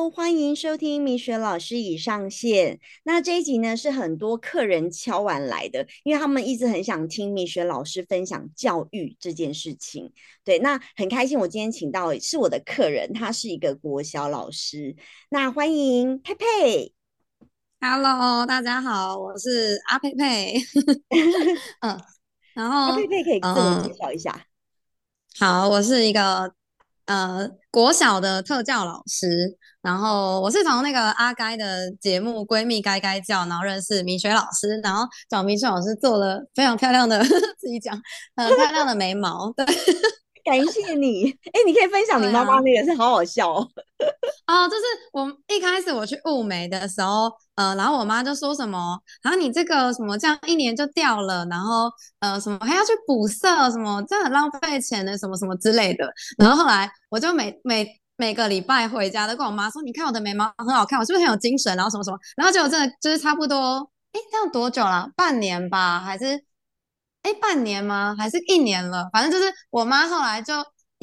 Hello，欢迎收听米雪老师已上线。那这一集呢是很多客人敲完来的，因为他们一直很想听米雪老师分享教育这件事情。对，那很开心，我今天请到是我的客人，他是一个国小老师。那欢迎佩佩。Hello，大家好，我是阿佩佩。嗯，然后阿佩佩可以自我介绍一下。好，我是一个。呃，国小的特教老师，然后我是从那个阿该的节目《闺蜜该该叫》，然后认识米雪老师，然后找米雪老师做了非常漂亮的，自己讲很漂亮的眉毛，对。感谢你，哎，你可以分享你妈妈那个是好好笑哦。哦，就是我一开始我去雾眉的时候，呃，然后我妈就说什么，然后你这个什么这样一年就掉了，然后呃什么还要去补色，什么这很浪费钱的，什么什么之类的。然后后来我就每每每个礼拜回家都跟我妈说，你看我的眉毛很好看，我是不是很有精神？然后什么什么，然后结果真的就是差不多，哎，这样多久了？半年吧，还是？哎，半年吗？还是一年了？反正就是我妈后来就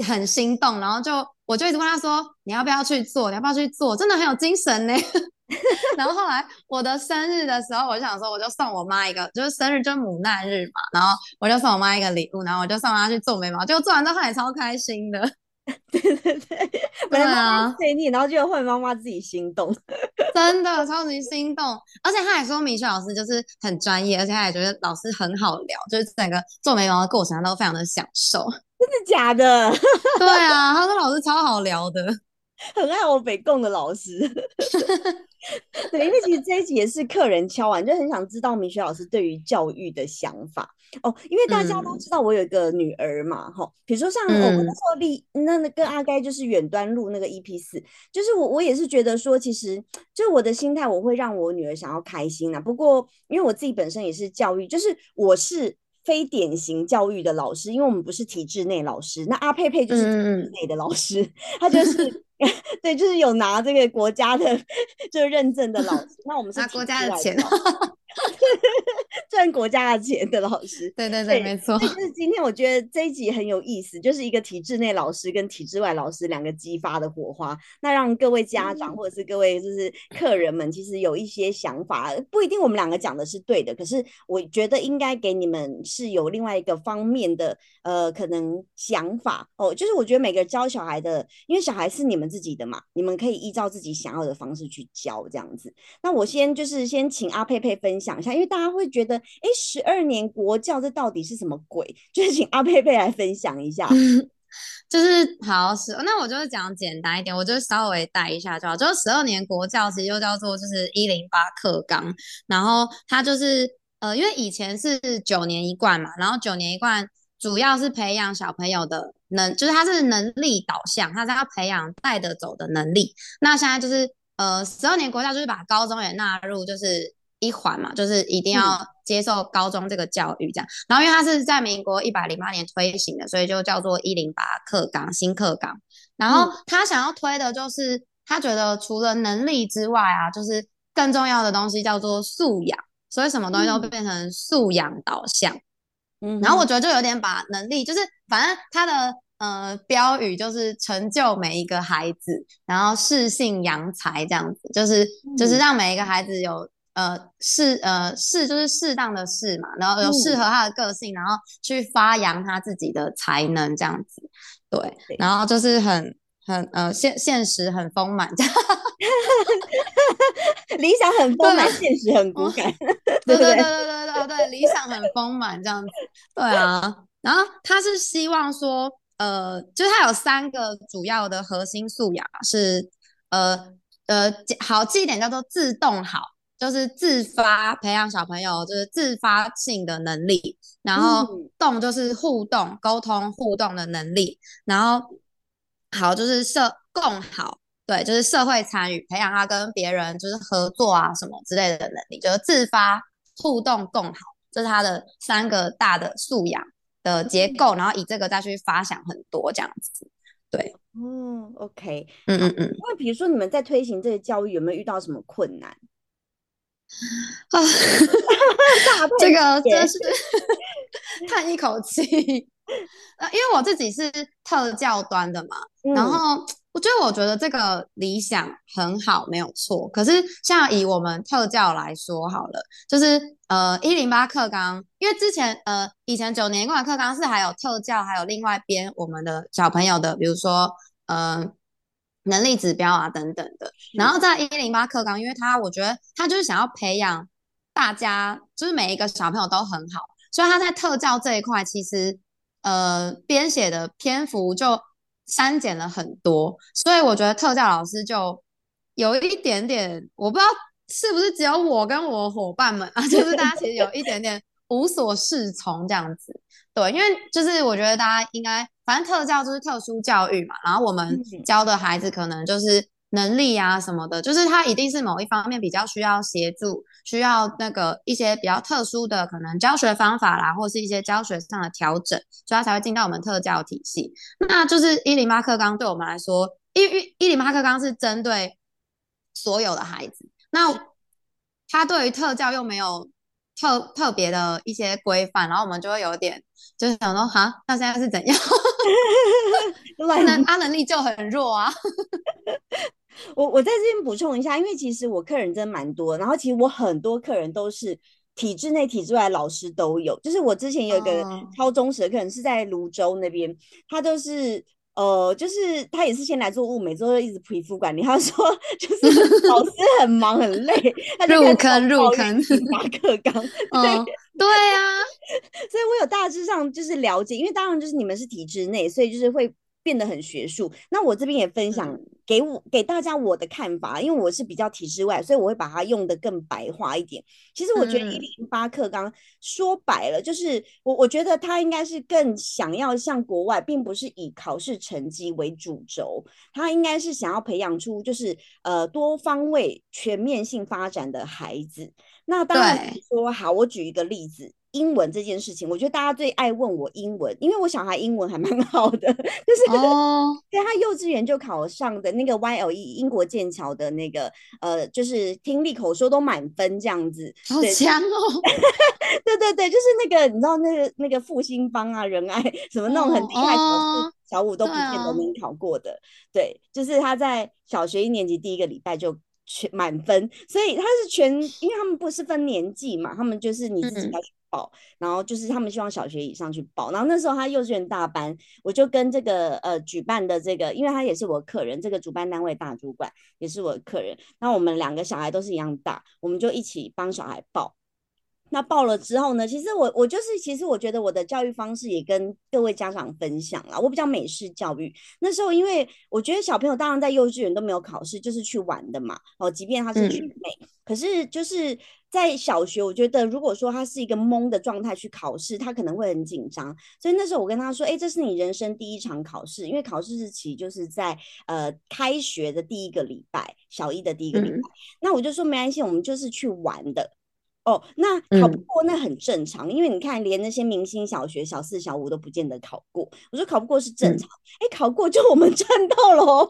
很心动，然后就我就一直问她说：“你要不要去做？你要不要去做？真的很有精神呢。”然后后来我的生日的时候，我就想说，我就送我妈一个，就是生日就是母难日嘛，然后我就送我妈一个礼物，然后我就送她去做眉毛，结果做完之后她也超开心的。对对对，本来妈妈催你，然后就会妈妈自己心动，真的超级心动。而且他还说米雪老师就是很专业，而且他也觉得老师很好聊，就是整个做眉毛的过程他都非常的享受。真的假的？对啊，他说老师超好聊的。很爱我北贡的老师，对，因为其实这一集也是客人敲完，就很想知道明雪老师对于教育的想法哦。因为大家都知道我有一个女儿嘛，哈，比如说像我们那时候立那那跟阿该就是远端录那个 EP 四，就是我我也是觉得说，其实就我的心态，我会让我女儿想要开心啊。不过因为我自己本身也是教育，就是我是。非典型教育的老师，因为我们不是体制内老师。那阿佩佩就是体制内的老师，他就是 对，就是有拿这个国家的 就是认证的老师。那我们是拿国家的钱。赚国家的钱的老师，对对对，没错。就是今天我觉得这一集很有意思，就是一个体制内老师跟体制外老师两个激发的火花，那让各位家长或者是各位就是客人们，其实有一些想法，不一定我们两个讲的是对的，可是我觉得应该给你们是有另外一个方面的呃可能想法哦，就是我觉得每个教小孩的，因为小孩是你们自己的嘛，你们可以依照自己想要的方式去教这样子。那我先就是先请阿佩佩分享。讲一下，因为大家会觉得，哎，十二年国教这到底是什么鬼？就是请阿佩佩来分享一下。就是好是，那我就是讲简单一点，我就稍微带一下就好。就是十二年国教其实就叫做就是一零八课纲，然后它就是呃，因为以前是九年一贯嘛，然后九年一贯主要是培养小朋友的能，就是它是能力导向，它是要培养带得走的能力。那现在就是呃，十二年国教就是把高中也纳入，就是。一环嘛，就是一定要接受高中这个教育，这样。然后因为它是在民国一百零八年推行的，所以就叫做一零八课纲新课纲。然后他想要推的就是，他觉得除了能力之外啊，就是更重要的东西叫做素养，所以什么东西都变成素养导向。嗯，然后我觉得就有点把能力，就是反正他的呃标语就是成就每一个孩子，然后适性扬才这样子，就是就是让每一个孩子有。呃，适呃适就是适当的适嘛，然后有适合他的个性，然后去发扬他自己的才能这样子，对，然后就是很很呃现现实很丰满这样，理想很丰满，现实很骨感，对对对对对对对，理想很丰满这样子，对啊，然后他是希望说，呃，就是他有三个主要的核心素养是，呃呃好记一点叫做自动好。就是自发培养小朋友，就是自发性的能力，然后动就是互动、沟通、互动的能力，然后好就是社共好，对，就是社会参与，培养他跟别人就是合作啊什么之类的能力，就是自发互动共好，这是他的三个大的素养的结构，然后以这个再去发想很多这样子，对，嗯，OK，嗯嗯嗯，那比如说你们在推行这个教育，有没有遇到什么困难？啊，这个真是 叹一口气。呃，因为我自己是特教端的嘛，然后我觉得，我觉得这个理想很好，没有错。可是，像以我们特教来说好了，就是呃一零八课纲，因为之前呃以前九年贯课纲是还有特教，还有另外编我们的小朋友的，比如说呃能力指标啊等等的。然后在一零八课纲，因为他我觉得他就是想要培养大家，就是每一个小朋友都很好，所以他在特教这一块其实呃编写的篇幅就。删减了很多，所以我觉得特教老师就有一点点，我不知道是不是只有我跟我伙伴们啊，就是大家其实有一点点无所适从这样子。对，因为就是我觉得大家应该，反正特教就是特殊教育嘛，然后我们教的孩子可能就是。能力啊什么的，就是他一定是某一方面比较需要协助，需要那个一些比较特殊的可能教学方法啦，或是一些教学上的调整，所以他才会进到我们特教体系。那就是一零八课纲对我们来说，一一一零八课纲是针对所有的孩子，那他对于特教又没有特特别的一些规范，然后我们就会有点就是想说，哈，那现在是怎样？他能阿能力就很弱啊。我我在这边补充一下，因为其实我客人真蛮多，然后其实我很多客人都是体制内、体制外老师都有。就是我之前有一个超忠实的客人是在泸州那边，他都是呃，就是他也是先来做物美，之后一直皮肤管理。他说就是 老师很忙很累他，入坑入坑马克刚，对对啊，所以我有大致上就是了解，因为当然就是你们是体制内，所以就是会。变得很学术，那我这边也分享给我给大家我的看法，因为我是比较体制外，所以我会把它用的更白话一点。其实我觉得一零八课纲说白了，就是我我觉得他应该是更想要像国外，并不是以考试成绩为主轴，他应该是想要培养出就是呃多方位全面性发展的孩子。那当然说好，我举一个例子。英文这件事情，我觉得大家最爱问我英文，因为我小孩英文还蛮 好的，就是哦，对他幼稚园就考上的那个 YLE 英国剑桥的那个呃，就是听力口说都满分这样子，好强哦！对对对，就是那个你知道那个那个复兴帮啊、仁爱什么那种很厉害小五小五都不见得能考过的，对，就是他在小学一年级第一个礼拜就。全满分，所以他是全，因为他们不是分年纪嘛，他们就是你自己要去报，然后就是他们希望小学以上去报，然后那时候他幼稚园大班，我就跟这个呃举办的这个，因为他也是我客人，这个主办单位大主管也是我的客人，那我们两个小孩都是一样大，我们就一起帮小孩报。那报了之后呢？其实我我就是，其实我觉得我的教育方式也跟各位家长分享了。我比较美式教育，那时候因为我觉得小朋友当然在幼稚园都没有考试，就是去玩的嘛。哦，即便他是去美，可是就是在小学，我觉得如果说他是一个懵的状态去考试，他可能会很紧张。所以那时候我跟他说：“哎，这是你人生第一场考试，因为考试日期就是在呃开学的第一个礼拜，小一的第一个礼拜。那我就说没关系，我们就是去玩的。”哦，那考不过那很正常，因为你看，连那些明星小学小四、小五都不见得考过。我说考不过是正常，哎，考过就我们赚到了。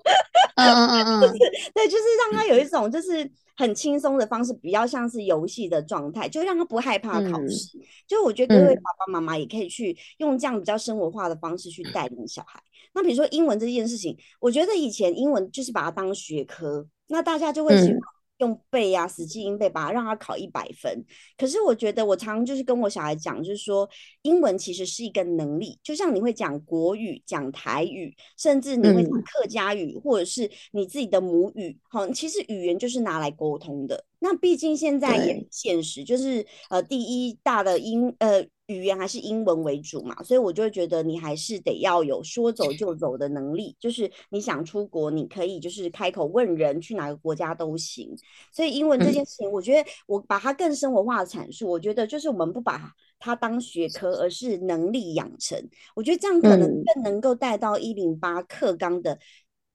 嗯嗯嗯 嗯，对，就是让他有一种就是很轻松的方式，比较像是游戏的状态，就让他不害怕考试。就我觉得各位爸爸妈妈也可以去用这样比较生活化的方式去带领小孩。那比如说英文这件事情，我觉得以前英文就是把它当学科，那大家就会喜欢。用背啊，死记硬背，把它让他考一百分。可是我觉得，我常常就是跟我小孩讲，就是说，英文其实是一个能力，就像你会讲国语、讲台语，甚至你会讲客家语，或者是你自己的母语。好，其实语言就是拿来沟通的。那毕竟现在也现实，就是呃，第一大的英呃。语言还是英文为主嘛，所以我就会觉得你还是得要有说走就走的能力，就是你想出国，你可以就是开口问人去哪个国家都行。所以英文这件事情，我觉得我把它更生活化的阐述，我觉得就是我们不把它当学科，而是能力养成。我觉得这样可能更能够带到一零八课纲的。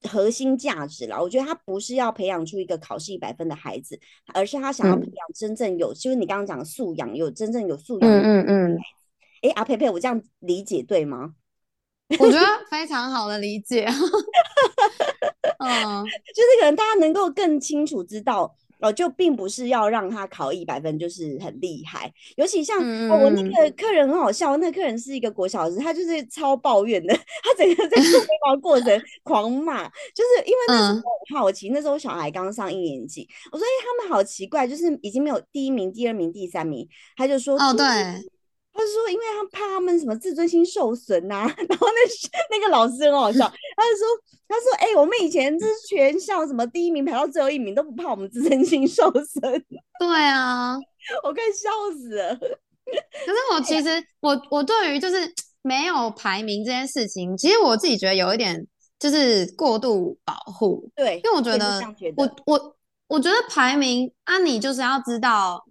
核心价值了，我觉得他不是要培养出一个考试一百分的孩子，而是他想要培养真正有，就是你刚刚讲的素养，有真正有素养。嗯嗯嗯。哎，阿佩佩，我这样理解对吗？我觉得非常好的理解。嗯，就是可能大家能够更清楚知道。哦，就并不是要让他考一百分就是很厉害。尤其像哦，我那个客人很好笑，那个客人是一个国小老师，他就是超抱怨的，他整个在做眉毛过程 狂骂，就是因为那时候我好奇，那时候小孩刚上一年级，我说哎，他们好奇怪，就是已经没有第一名、第二名、第三名，他就说哦，对。他说：“因为他怕他们什么自尊心受损呐。”然后那那个老师很好笑，他就说：“他说，哎，我们以前就是全校什么第一名排到最后一名都不怕我们自尊心受损。”对啊，我快笑死了。可是我其实我我对于就是没有排名这件事情，其实我自己觉得有一点就是过度保护。对，因为我觉得我我我觉得排名啊，你就是要知道。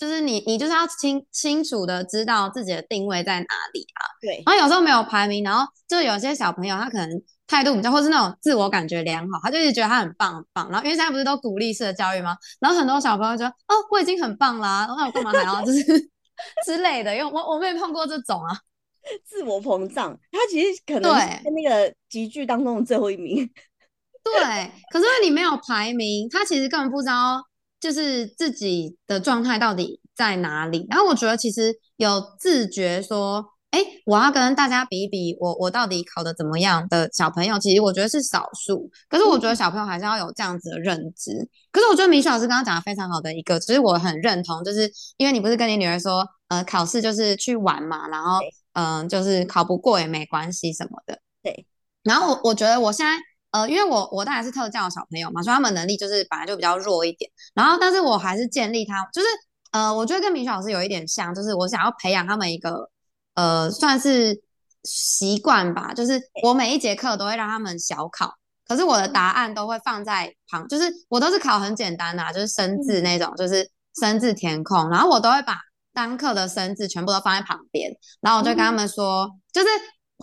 就是你，你就是要清清楚的知道自己的定位在哪里啊。对。然后有时候没有排名，然后就有些小朋友他可能态度比较，或是那种自我感觉良好，他就一直觉得他很棒很棒。然后因为现在不是都鼓励式的教育吗？然后很多小朋友就哦，我已经很棒啦，那我干嘛还要就是 之类的？因为我我没有碰过这种啊，自我膨胀。他其实可能在那个集聚当中的最后一名。对。可是你没有排名，他其实根本不知道。就是自己的状态到底在哪里？然后我觉得其实有自觉说，哎，我要跟大家比一比，我我到底考的怎么样的小朋友，其实我觉得是少数。可是我觉得小朋友还是要有这样子的认知。可是我觉得米雪老师刚刚讲的非常好的一个，其实我很认同，就是因为你不是跟你女儿说，呃，考试就是去玩嘛，然后嗯，就是考不过也没关系什么的。对。然后我我觉得我现在。呃，因为我我当然是特教小朋友嘛，所以他们能力就是本来就比较弱一点。然后，但是我还是建立他，就是呃，我觉得跟明雪老师有一点像，就是我想要培养他们一个呃，算是习惯吧。就是我每一节课都会让他们小考，可是我的答案都会放在旁，就是我都是考很简单的，就是生字那种，就是生字填空，然后我都会把单课的生字全部都放在旁边，然后我就跟他们说，就是。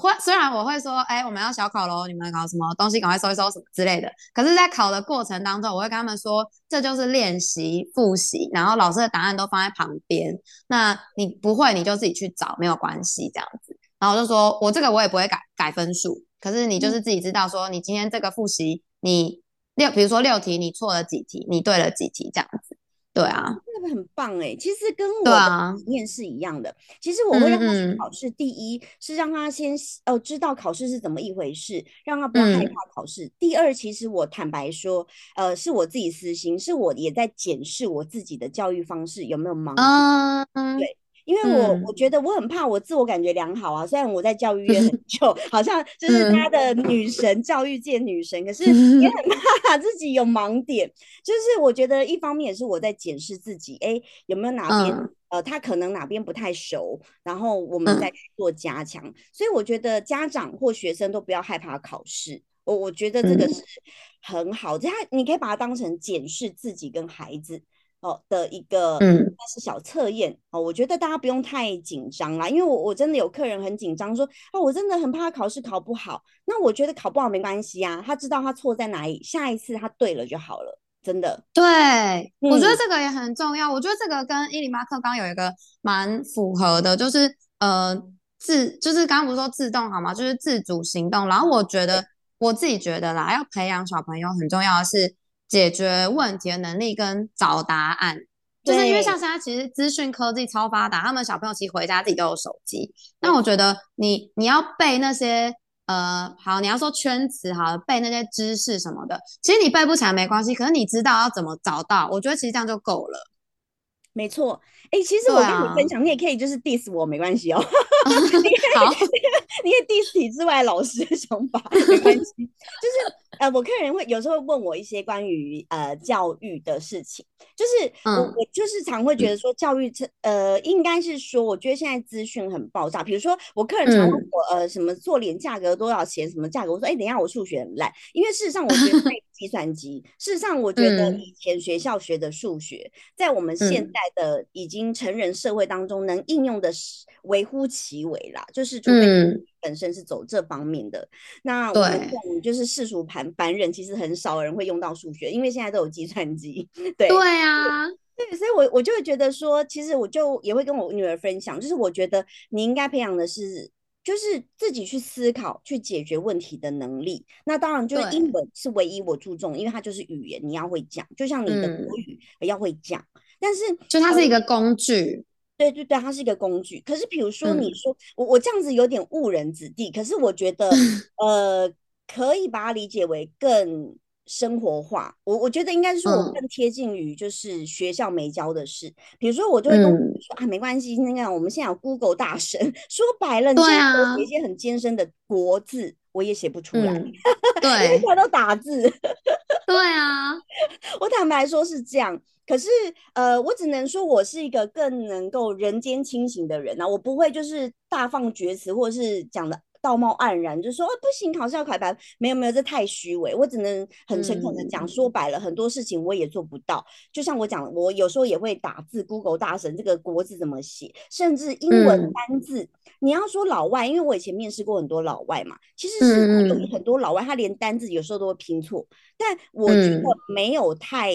会虽然我会说，哎，我们要小考喽，你们搞什么东西，赶快收一收什么之类的。可是，在考的过程当中，我会跟他们说，这就是练习复习，然后老师的答案都放在旁边。那你不会，你就自己去找，没有关系，这样子。然后我就说我这个我也不会改改分数，可是你就是自己知道，说你今天这个复习，你六，比如说六题，你错了几题，你对了几题，这样子。对啊，那个很棒哎，其实跟我的理念是一样的。其实我会让他去考试，第一是让他先呃知道考试是怎么一回事，让他不要害怕考试。第二，其实我坦白说，呃，是我自己私心，是我也在检视我自己的教育方式有没有盲点。对。因为我我觉得我很怕我自我感觉良好啊，虽然我在教育业很 久，好像就是他的女神，教育界女神，可是也 很怕自己有盲点。就是我觉得一方面也是我在检视自己，哎，有没有哪边呃，他可能哪边不太熟，然后我们再去做加强。所以我觉得家长或学生都不要害怕考试，我我觉得这个是很好，他你可以把它当成检视自己跟孩子。哦的一个，嗯，是小测验哦。我觉得大家不用太紧张啦，因为我我真的有客人很紧张，说啊，我真的很怕考试考不好。那我觉得考不好没关系啊，他知道他错在哪里，下一次他对了就好了，真的。对，我觉得这个也很重要。我觉得这个跟伊里马克刚有一个蛮符合的，就是呃自，就是刚刚不是说自动好吗？就是自主行动。然后我觉得我自己觉得啦，要培养小朋友很重要的是。解决问题的能力跟找答案，就是因为像现在其实资讯科技超发达，他们小朋友其实回家自己都有手机。那我觉得你你要背那些呃好，你要说圈词好，背那些知识什么的，其实你背不起来没关系，可是你知道要怎么找到，我觉得其实这样就够了。没错，哎，其实我跟你分享，你也可以就是 diss 我没关系哦。好，你可以 diss 体制外老师的想法没关系，就是呃，我客人会有时候问我一些关于呃教育的事情，就是我我就是常会觉得说教育这呃应该是说，我觉得现在资讯很爆炸，比如说我客人常问我呃什么做脸价格多少钱什么价格，我说哎等一下我数学很烂，因为事实上我觉得 计算机，事实上我觉得以前学校学的数学，在我们现在的已经成人社会当中能应用的是微乎其微啦，就是除非本身是走这方面的。那我们就是世俗盘凡人，其实很少人会用到数学，因为现在都有计算机。对对啊，对，所以我我就会觉得说，其实我就也会跟我女儿分享，就是我觉得你应该培养的是。就是自己去思考、去解决问题的能力。那当然，就是英文是唯一我注重，因为它就是语言，你要会讲，就像你的嗯国语要会讲。但是就它是一个工具，对对对，它是一个工具。可是比如说，你嗯说、我我这样子有点误人子弟，可是我觉得 呃，可以把它理解为更生活化。我我觉得应该是说我嗯更贴近于就是学校没教的事。比如说，我就会跟说、啊，没关系，那个我们现在有 Google 大神，说白了，你对现在给我啊写一些很艰深的国字，我也写不出来，嗯，因为对全都打字。对啊，我坦白说是这样，可是呃，我只能说我是一个更能够人间清醒的人啊，我不会就是大放厥词，或者是讲的道貌岸然，就说哦不行，考试要考一百分，没有没有，这太虚伪。我只能很诚恳的讲，嗯说白了，很多事情我也做不到。就像我讲，我有时候也会打字，Google 大神这个国字怎么写，甚至英文嗯单字。你要说老外，因为我以前面试过很多老外嘛，其实是有很多老外，他连单字有时候都会拼错。但我觉得嗯没有太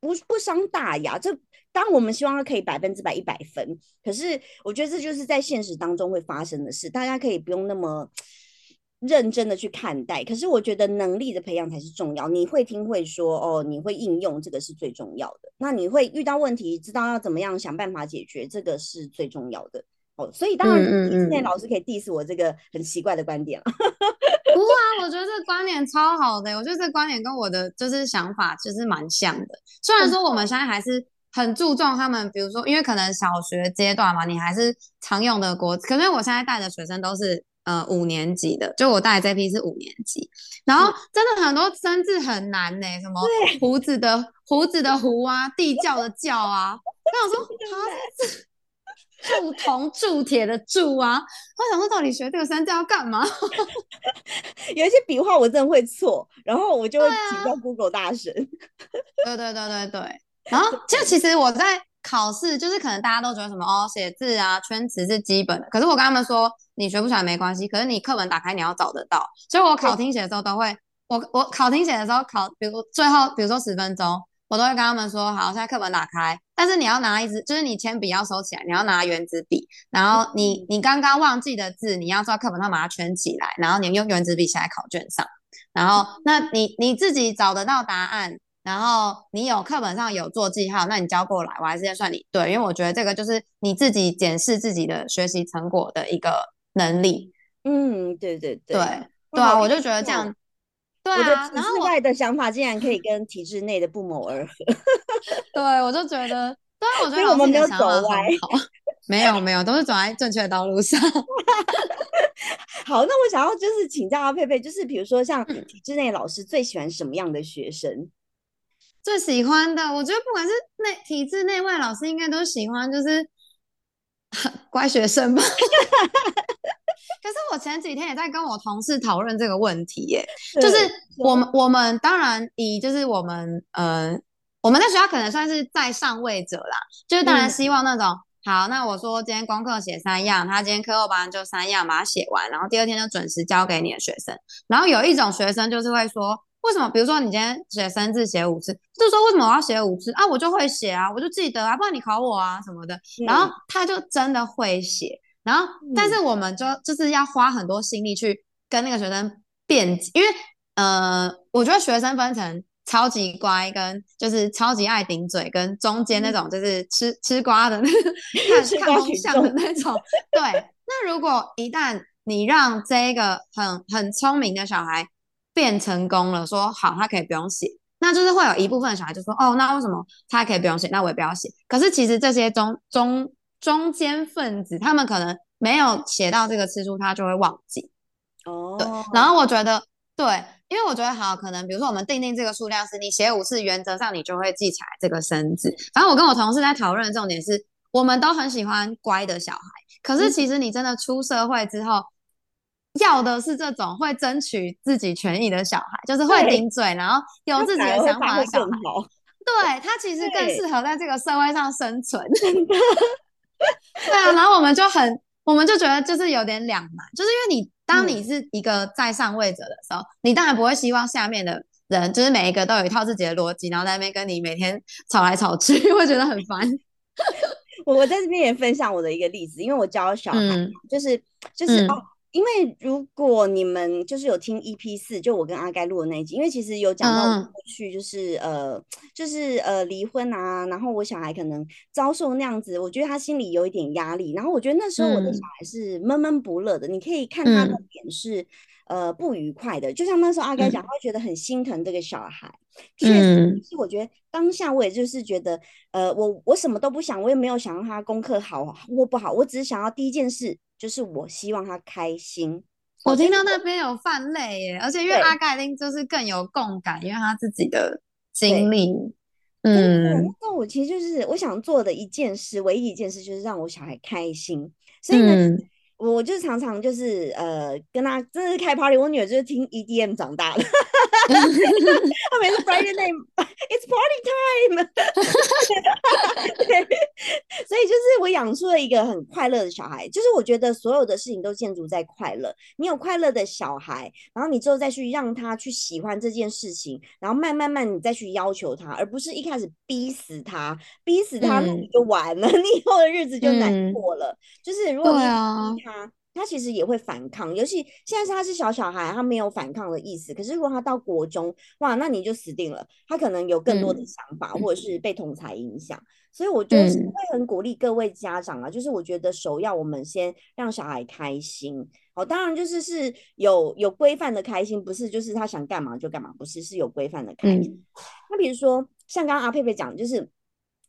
不不伤大雅。这当然我们希望它可以百分之百一百分，可是我觉得这就是在现实当中会发生的事，大家可以不用那么认真的去看待。可是我觉得能力的培养才是重要，你会听会说哦，你会应用，这个是最重要的。那你会遇到问题，知道要怎么样想办法解决，这个是最重要的。哦，所以当然，现在嗯老师可以 diss 我这个很奇怪的观点了。不会啊，我觉得这个观点超好的，我觉得这个观点跟我的就是想法其实蛮像的。虽然说我们现在还是很注重他们，比如说，因为可能小学阶段嘛，你还是常用的国，可是我现在带的学生都是呃五年级的，就我带的这批是五年级，然后真的很多生字很难呢、什么胡子的胡子的胡啊，地窖的窖啊，我想说啊。铸铜铸铁的铸啊，我想说到底学这个生字要干嘛？有一些笔画我真的会错，然后我就会请教 Google 大神。对对对对对。然后就其实我在考试，就是可能大家都觉得什么哦，写字啊、圈词是基本的。可是我跟他们说，你学不出来没关系，可是你课本打开你要找得到。所以我考听写的时候都会，我我考听写的时候考，比如最后比如说十分钟，我都会跟他们说，好，现在课本打开，但是你要拿一支，就是你铅笔要收起来，你要拿圆珠笔，然后你你刚刚忘记的字，你要在课本上把它圈起来，然后你用圆珠笔写在考卷上。然后，那你你自己找得到答案，然后你有课本上有做记号，那你交过来，我还是要算你对，因为我觉得这个就是你自己检视自己的学习成果的一个能力。嗯，对对对，对对啊，我就觉得这样，对啊，体然后外的想法竟然可以跟体制内的不谋而合。对我就觉得，对啊，我觉得我们没有走歪没有没有，都是走在正确的道路上。好，那我想要就是请教阿佩佩，就是比如说像嗯体制内老师最喜欢什么样的学生？最喜欢的，我觉得不管是内体制内外老师，应该都喜欢，就是 乖学生吧。可是我前几天也在跟我同事讨论这个问题耶，就是我们我们当然以就是我们呃我们在学校可能算是在上位者啦，就是当然嗯希望那种、好，那我说今天功课写三样，他今天课后班就三样把它写完，然后第二天就准时交给你的学生。然后有一种学生就是会说，为什么？比如说你今天写生字写五次，就说为什么我要写五次啊？我就会写啊，我就记得啊，不然你考我啊什么的。然后他就真的会写，然后但是我们就就是要花很多心力去跟那个学生辩解，因为呃，我觉得学生分成超级乖跟就是超级爱顶嘴，跟中间那种就是吃吃瓜的那个 看看风瓜群众向的那种。对，那如果一旦你让这一个很很聪明的小孩变成功了，说好他可以不用写，那就是会有一部分的小孩就说哦，那为什么他可以不用写，那我也不要写？可是其实这些中中中间分子，他们可能没有写到这个次数，他就会忘记。哦，对，然后我觉得对，因为我觉得好，可能比如说我们定定这个数量是，你写五次，原则上你就会记起来这个生字。反正我跟我同事在讨论的重点是，我们都很喜欢乖的小孩，可是其实你真的出社会之后。要的是这种会争取自己权益的小孩，就是会顶嘴，然后有自己的想法的小孩。对他其实更适合在这个社会上生存。对啊，然后我们就很，我们就觉得就是有点两难，就是因为你当你是一个在上位者的时候，嗯、你当然不会希望下面的人就是每一个都有一套自己的逻辑，然后在那边跟你每天吵来吵去，会觉得很烦。我我在这边也分享我的一个例子，因为我教小孩，嗯、就是就是、嗯、哦，因为如果你们就是有听 EP 四，就我跟阿盖录的那一集，因为其实有讲到过去就是呃，就是呃离婚啊，然后我小孩可能遭受那样子，我觉得他心里有一点压力，然后我觉得那时候我的小孩是闷闷不乐的，你可以看他的脸是呃不愉快的，就像那时候阿盖讲，他会觉得很心疼这个小孩。确实，是我觉得当下我也就是觉得，呃，我我什么都不想，我也没有想让他功课好或不好，我只是想要第一件事就是我希望他开心。我听到那边有泛泪耶，而且因为阿盖丁就是更有共感，因为他自己的经历。嗯，那我其实就是我想做的一件事，唯一一件事就是让我小孩开心。所以呢。我就常常就是呃跟他真的是开 party，我女儿就是听 EDM 长大的，她每次 Friday night，it's party time，对，所以就是我养出了一个很快乐的小孩，就是我觉得所有的事情都建筑在快乐，你有快乐的小孩，然后你之后再去让他去喜欢这件事情，然后慢慢慢你再去要求他，而不是一开始逼死他，逼死他那你就完了，你以后的日子就难过了，就是如果你逼他。他他其实也会反抗，尤其现在是他是小小孩，他没有反抗的意思。可是如果他到国中，哇，那你就死定了。他可能有更多的想法，或者是被同才影响。所以我就是会很鼓励各位家长啊，就是我觉得首要我们先让小孩开心。好，当然就是是有有规范的开心，不是就是他想干嘛就干嘛，不是是有规范的开心。那比如说像刚刚阿佩佩讲，就是。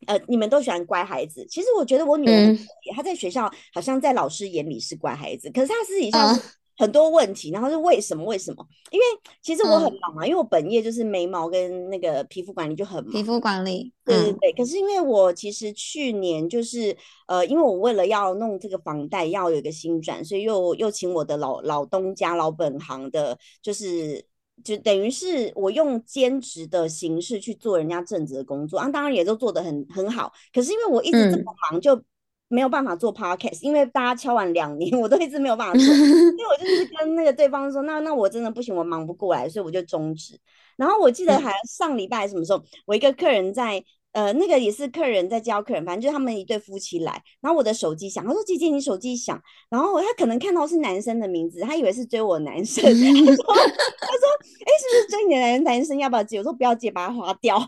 呃，你们都喜欢乖孩子。其实我觉得我女儿，她在学校好像在老师眼里是乖孩子，可是她私底下很多问题。然后是为什么？为什么？因为其实我很忙嘛，因为我本业就是眉毛跟那个皮肤管理就很忙。皮肤管理，对对对。可是因为我其实去年就是呃，因为我为了要弄这个房贷要有一个新转，所以又又请我的老老东家老本行的，就是。就等于是我用兼职的形式去做人家正职的工作，啊，当然也都做得很很好。可是因为我一直这么忙，就没有办法做 podcast。因为大家敲完两年，我都一直没有办法做。因为我就是跟那个对方说，那那我真的不行，我忙不过来，所以我就终止。然后我记得还上礼拜什么时候，我一个客人在。呃，那个也是客人在教客人，反正就是他们一对夫妻来，然后我的手机响，他说：“姐姐，你手机响。”然后他可能看到是男生的名字，他以为是追我男生，他说：“他说，哎，是不是追你的男男生？要不要接？”我说：“不要接，把它划掉。”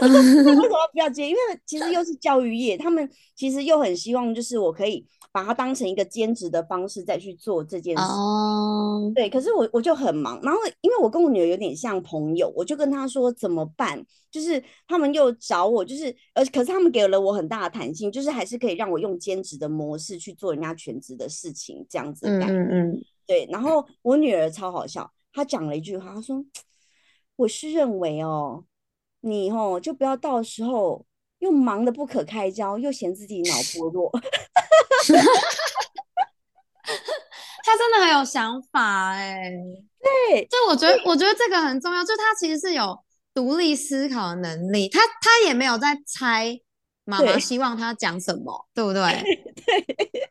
他说：“为什么不要接？因为其实又是教育业，他们其实又很希望就是我可以。”把它当成一个兼职的方式再去做这件事，哦，对。可是我我就很忙，然后因为我跟我女儿有点像朋友，我就跟她说怎么办？就是他们又找我，就是呃，可是他们给了我很大的弹性，就是还是可以让我用兼职的模式去做人家全职的事情，这样子。嗯嗯嗯。对，然后我女儿超好笑，她讲了一句话，她说：“我是认为哦，你哦就不要到时候又忙得不可开交，又嫌自己脑波弱。”他真的很有想法哎，对，就我觉得，我觉得这个很重要，就他其实是有独立思考的能力，他他也没有在猜妈妈希望他讲什么，对不对？对，对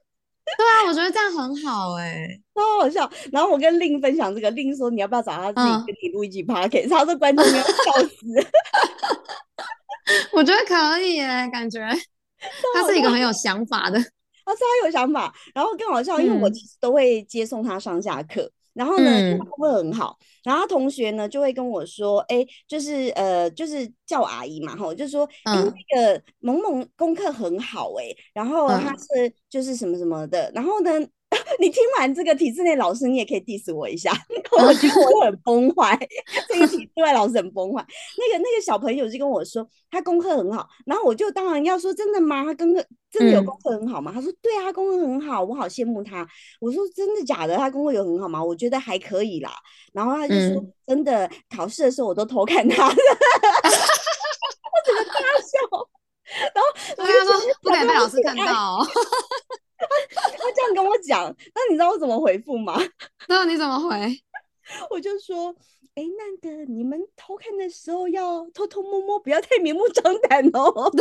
啊，我觉得这样很好哎，超好笑。然后我跟令分享这个，令说你要不要找他自己跟你录一集 p o d c 他说观众要笑死。我觉得可以哎，感觉。他是一个很有想法的，他是他有想法，然后更好笑，因为我其实都会接送他上下课，然后呢，他会很好，然后同学呢就会跟我说，哎，就是呃，就是叫阿姨嘛，哈，就说，哎，那个萌萌功课很好，哎，然后他是就是什么什么的，然后呢。你听完这个体制内老师，你也可以 diss 我一下。我觉得我很 崩坏，这个体制外老师很崩坏。那个那个小朋友就跟我说，他功课很好，然后我就当然要说，真的吗？他功课真的有功课很好吗？他说，对啊，他功课很好，我好羡慕他。我说，真的假的？他功课有很好吗？我觉得还可以啦。然后他就说，真的，考试的时候我都偷看他，我整个大笑。然后他说，不敢被老师看到。他这样跟我讲，那你知道我怎么回复吗？那你怎么回？我就说，哎，那个你们偷看的时候要偷偷摸摸，不要太明目张胆哦。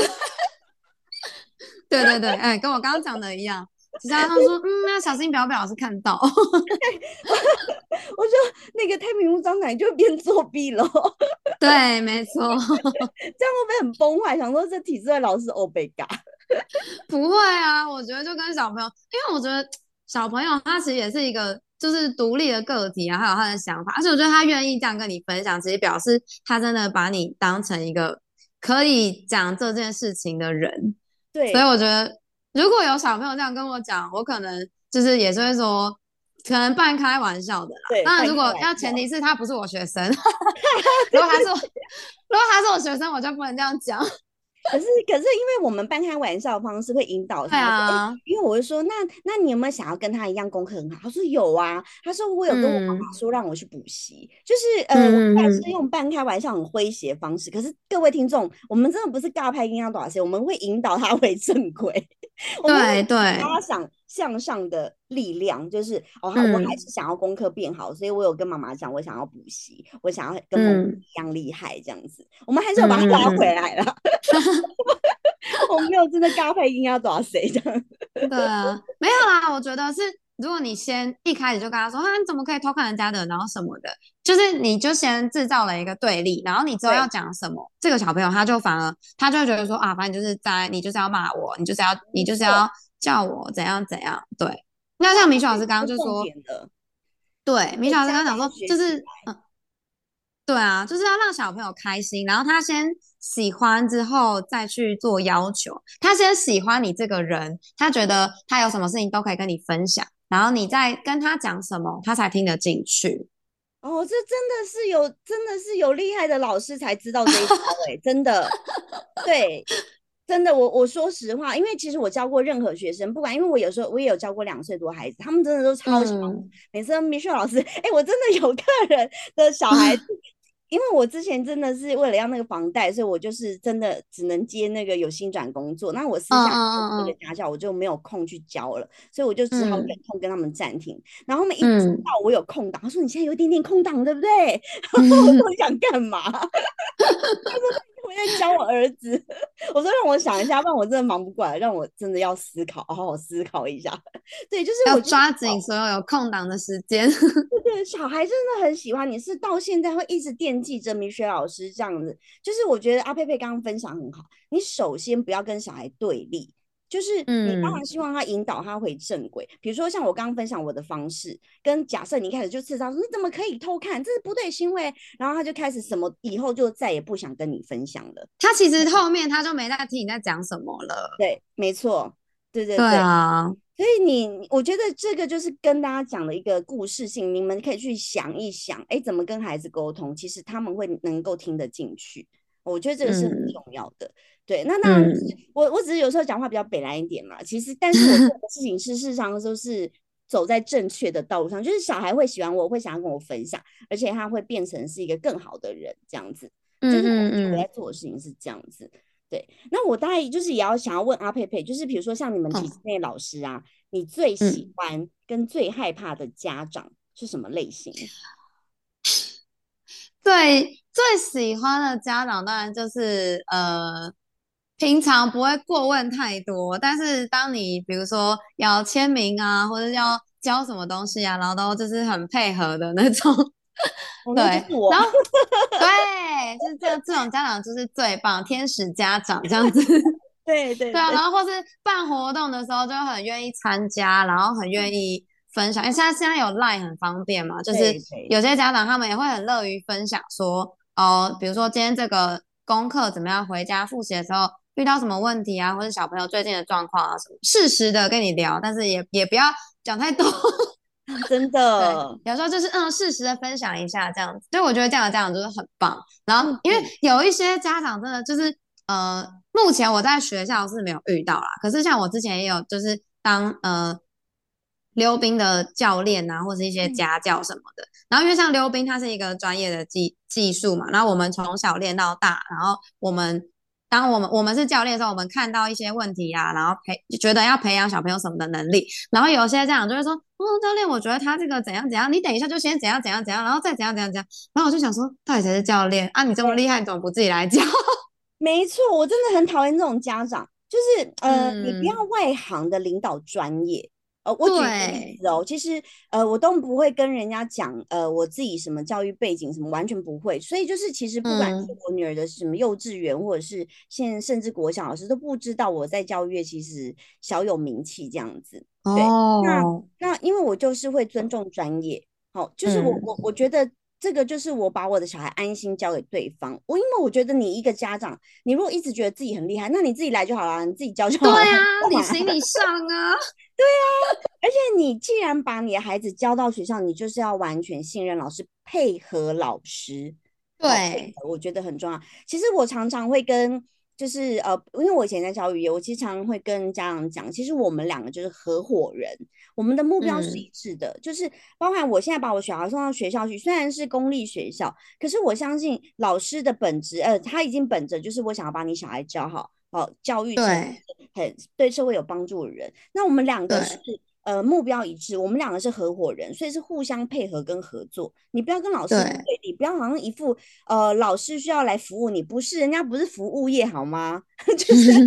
对对对，哎，跟我刚刚讲的一样。其他他说，嗯，那小心不要被老师看到。我说那个太明目张胆就变作弊了。对，没错。这样会不会很崩坏？想说这体制外老师欧贝嘎。不会啊，我觉得就跟小朋友，因为我觉得小朋友他其实也是一个就是独立的个体啊，还有他的想法，而且我觉得他愿意这样跟你分享，其实表示他真的把你当成一个可以讲这件事情的人。对，所以我觉得如果有小朋友这样跟我讲，我可能就是也是会说，可能半开玩笑的啦。对当然如果要前提是他不是我学生，如果他是我，如果他是我学生，我就不能这样讲。可是可是因为我们半开玩笑的方式会引导他因为我会说，那那你有没有想要跟他一样功课很好？他说有啊，他说我有跟我妈妈嗯。说让我去补习，就是呃，我虽然是。用半开玩笑很诙谐的方式，可是各位听众，我们真的不是尬拍硬要多少钱，我们会引导他 回正轨，对对，加上向上的力量，就是哦，我还嗯。是想要功课变好，所以我有跟妈妈讲，我想要补习，我想要跟某某嗯。一样厉害这样子，我们还是要把他拉嗯嗯嗯。回来了。我没有真的搭配硬要多少谁这样。对啊，没有啦，我觉得是，如果你先一开始就跟他说，啊，你怎么可以偷看人家的，然后什么的，就是你就先制造了一个对立，然后你之后要讲什么，这个小朋友他就反而他就会觉得说啊，反正就是在你就是要骂我，你就是要你就是要叫我怎样怎样，对。那像米雪老师刚刚就重说，对，米雪老师刚刚讲说，就是嗯，对啊，就是要让小朋友开心，然后他先喜欢之后再去做要求。他先喜欢你这个人，他觉得他有什么事情都可以跟你分享，然后你再跟他讲什么，他才听得进去。哦，这真的是有，真的是有厉害的老师才知道这一招哎、真的，对，真的，我我说实话，因为其实我教过任何学生，不管，因为我有时候我也有教过两岁多孩子，他们真的都超小，嗯每次米雪老师，哎、我真的有客人的小孩 子。因为我之前真的是为了要那个房贷，所以我就是真的只能接那个有薪转工作。那我私下那个家教，我就没有空去教了，所以我就只好忍嗯痛跟他们暂停。然后他们一嗯知道我有空档，他说你现在有一点点空档，对不对？然 后我 说你想干嘛？他说我在教我儿子。我说让我想一下，不然我真的忙不过来，让我真的要思考，好好思考一下。对，就是我要抓紧所有有空档的时间。对，小孩真的很喜欢你，是到现在会一直惦记着米雪老师这样子。就是我觉得阿佩佩刚刚分享很好，你首先不要跟小孩对立，就是你当然嗯希望他引导他回正轨。比如说像我刚刚分享我的方式，跟假设你一开始就刺他说你怎么可以偷看，这是不对行为，然后他就开始什么以后就再也不想跟你分享了。他其实后面他就没在听你在讲什么了。对，没错，对对对对。啊，所以你，我觉得这个就是跟大家讲的一个故事性，你们可以去想一想，哎，怎么跟孩子沟通，其实他们会能够听得进去。我觉得这个是很嗯重要的。对，那那，嗯我我只是有时候讲话比较北来一点嘛，其实，但是我做的事情是事实上都是走在正确的道路上，就是小孩会喜欢我，会想要跟我分享，而且他会变成是一个更好的人，这样子。就是我在做的事情是这样子。对，那我大概就是也要想要问阿佩佩，就是比如说像你们体嗯制内老师啊，你最喜嗯欢跟最害怕的家长是什么类型？最最喜欢的家长当然就是呃，平常不会过问太多，但是当你比如说要签名啊，或者要交什么东西啊，然后都就是很配合的那种。哦，对然。后对，就是这这种家长就是最棒，天使家长这样子。对对对啊，然后或是办活动的时候就很愿意参加，然后很愿意分享。因为现在现在有 Line 很方便嘛，就是有些家长他们也会很乐于分享说，哦，比如说今天这个功课怎么样，回家复习的时候遇到什么问题啊，或者小朋友最近的状况啊什么，适时的跟你聊，但是也也不要 讲太多。真对的，，有时候就是嗯，适时的分享一下这样子，所以我觉得这样的家长就是很棒。然后嗯因为嗯有一些家长真的就是呃，目前我在学校是没有遇到啦，可是像我之前也有就是当呃溜冰的教练啊，或是一些嗯家教什么的。然后因为像溜冰，它是一个专业的技技术嘛，然后我们从小练到大，然后我们。当我们我们是教练的时候，我们看到一些问题啊，然后培觉得要培养小朋友什么的能力，然后有些家长就会说，哦，教练，我觉得他这个怎样怎样，你等一下就先怎样怎样怎样，然后再怎样怎样怎样，然后我就想说，到底谁是教练啊？你这么厉害，你怎么不自己来教？没错，我真的很讨厌这种家长，就是呃，你不嗯要外行的领导专业。呃，我举个例子哦，其实呃，我都不会跟人家讲呃我自己什么教育背景什么，完全不会。所以就是其实不管是我女儿的什么幼稚园，或者是现在甚至国小老师都不知道我在教育其实小有名气这样子。对，那那因为我就是会尊重专业，好，就是我我我觉得。这个就是我把我的小孩安心交给对方。我因为我觉得你一个家长，你如果一直觉得自己很厉害，那你自己来就好了，你自己教就好了。对啊，你行你上啊。对啊，而且你既然把你的孩子交到学校，你就是要完全信任老师，配合老师。对，我觉得很重要。其实我常常会跟。就是呃，因为我以前在教育业，我其实常常会跟家长讲，其实我们两个就是合伙人，我们的目标是一致的，就是包含我现在把我小孩送到学校去，虽然是公立学校，可是我相信老师的本质，呃，他已经本着就是我想要把你小孩教好，好教育成很对社会有帮助的人，那我们两个是。呃，目标一致，我们两个是合伙人，所以是互相配合跟合作。你不要跟老师对立，不要好像一副呃，老师需要来服务你，不是，人家不是服务业好吗？就是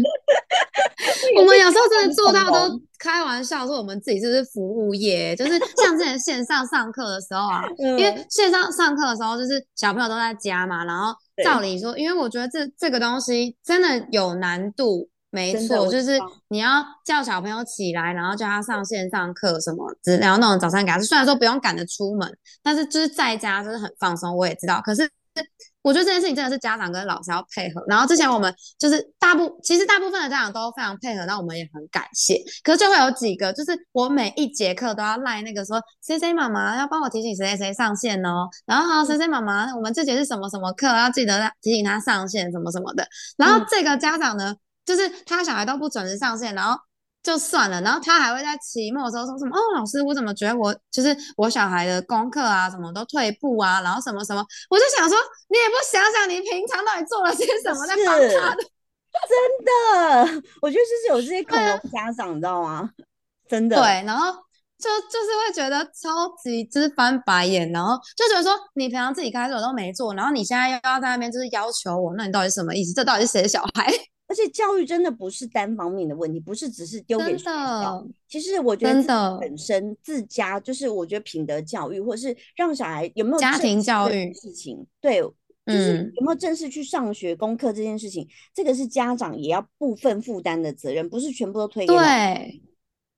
我们有时候真的做到都开玩笑说我们自己就是服务业？就是像之前线上上课的时候啊，因为线上上课的时候就是小朋友都在家嘛，然后照理说，因为我觉得这这个东西真的有难度。没错，就是你要叫小朋友起来，然后叫他上线上课什么，只然后那种早餐给他吃。虽然说不用赶着出门，但是就是在家就是很放松。我也知道，可是我觉得这件事情真的是家长跟老师要配合。然后之前我们就是大部，其实大部分的家长都非常配合，那我们也很感谢。可是就会有几个，就是我每一节课都要赖那个说，C C 妈妈要帮我提醒谁谁谁上线哦。然后好，C C 妈妈，我们这节是什么什么课，要记得提醒他上线什么什么的。然后这个家长呢？就是他小孩都不准时上线，然后就算了，然后他还会在期末的时候说什么哦，老师，我怎么觉得我就是我小孩的功课啊，什么都退步啊，然后什么什么，我就想说，你也不想想你平常到底做了些什么在帮他的？真的，我觉得就是有这些恐龙家长，你知道吗？真的。对，然后就就是会觉得超级就是翻白眼，然后就觉得说你平常自己该做的都没做，然后你现在又要在那边就是要求我，那你到底什么意思？这到底是谁的小孩？而且教育真的不是单方面的问题，不是只是丢给学校。其实我觉得本身自家就是我觉得品德教育，或者是让小孩有没有家庭教育事情，对，就是有没有正式去上学功课这件事情，这个是家长也要部分负担的责任，不是全部都推给。对，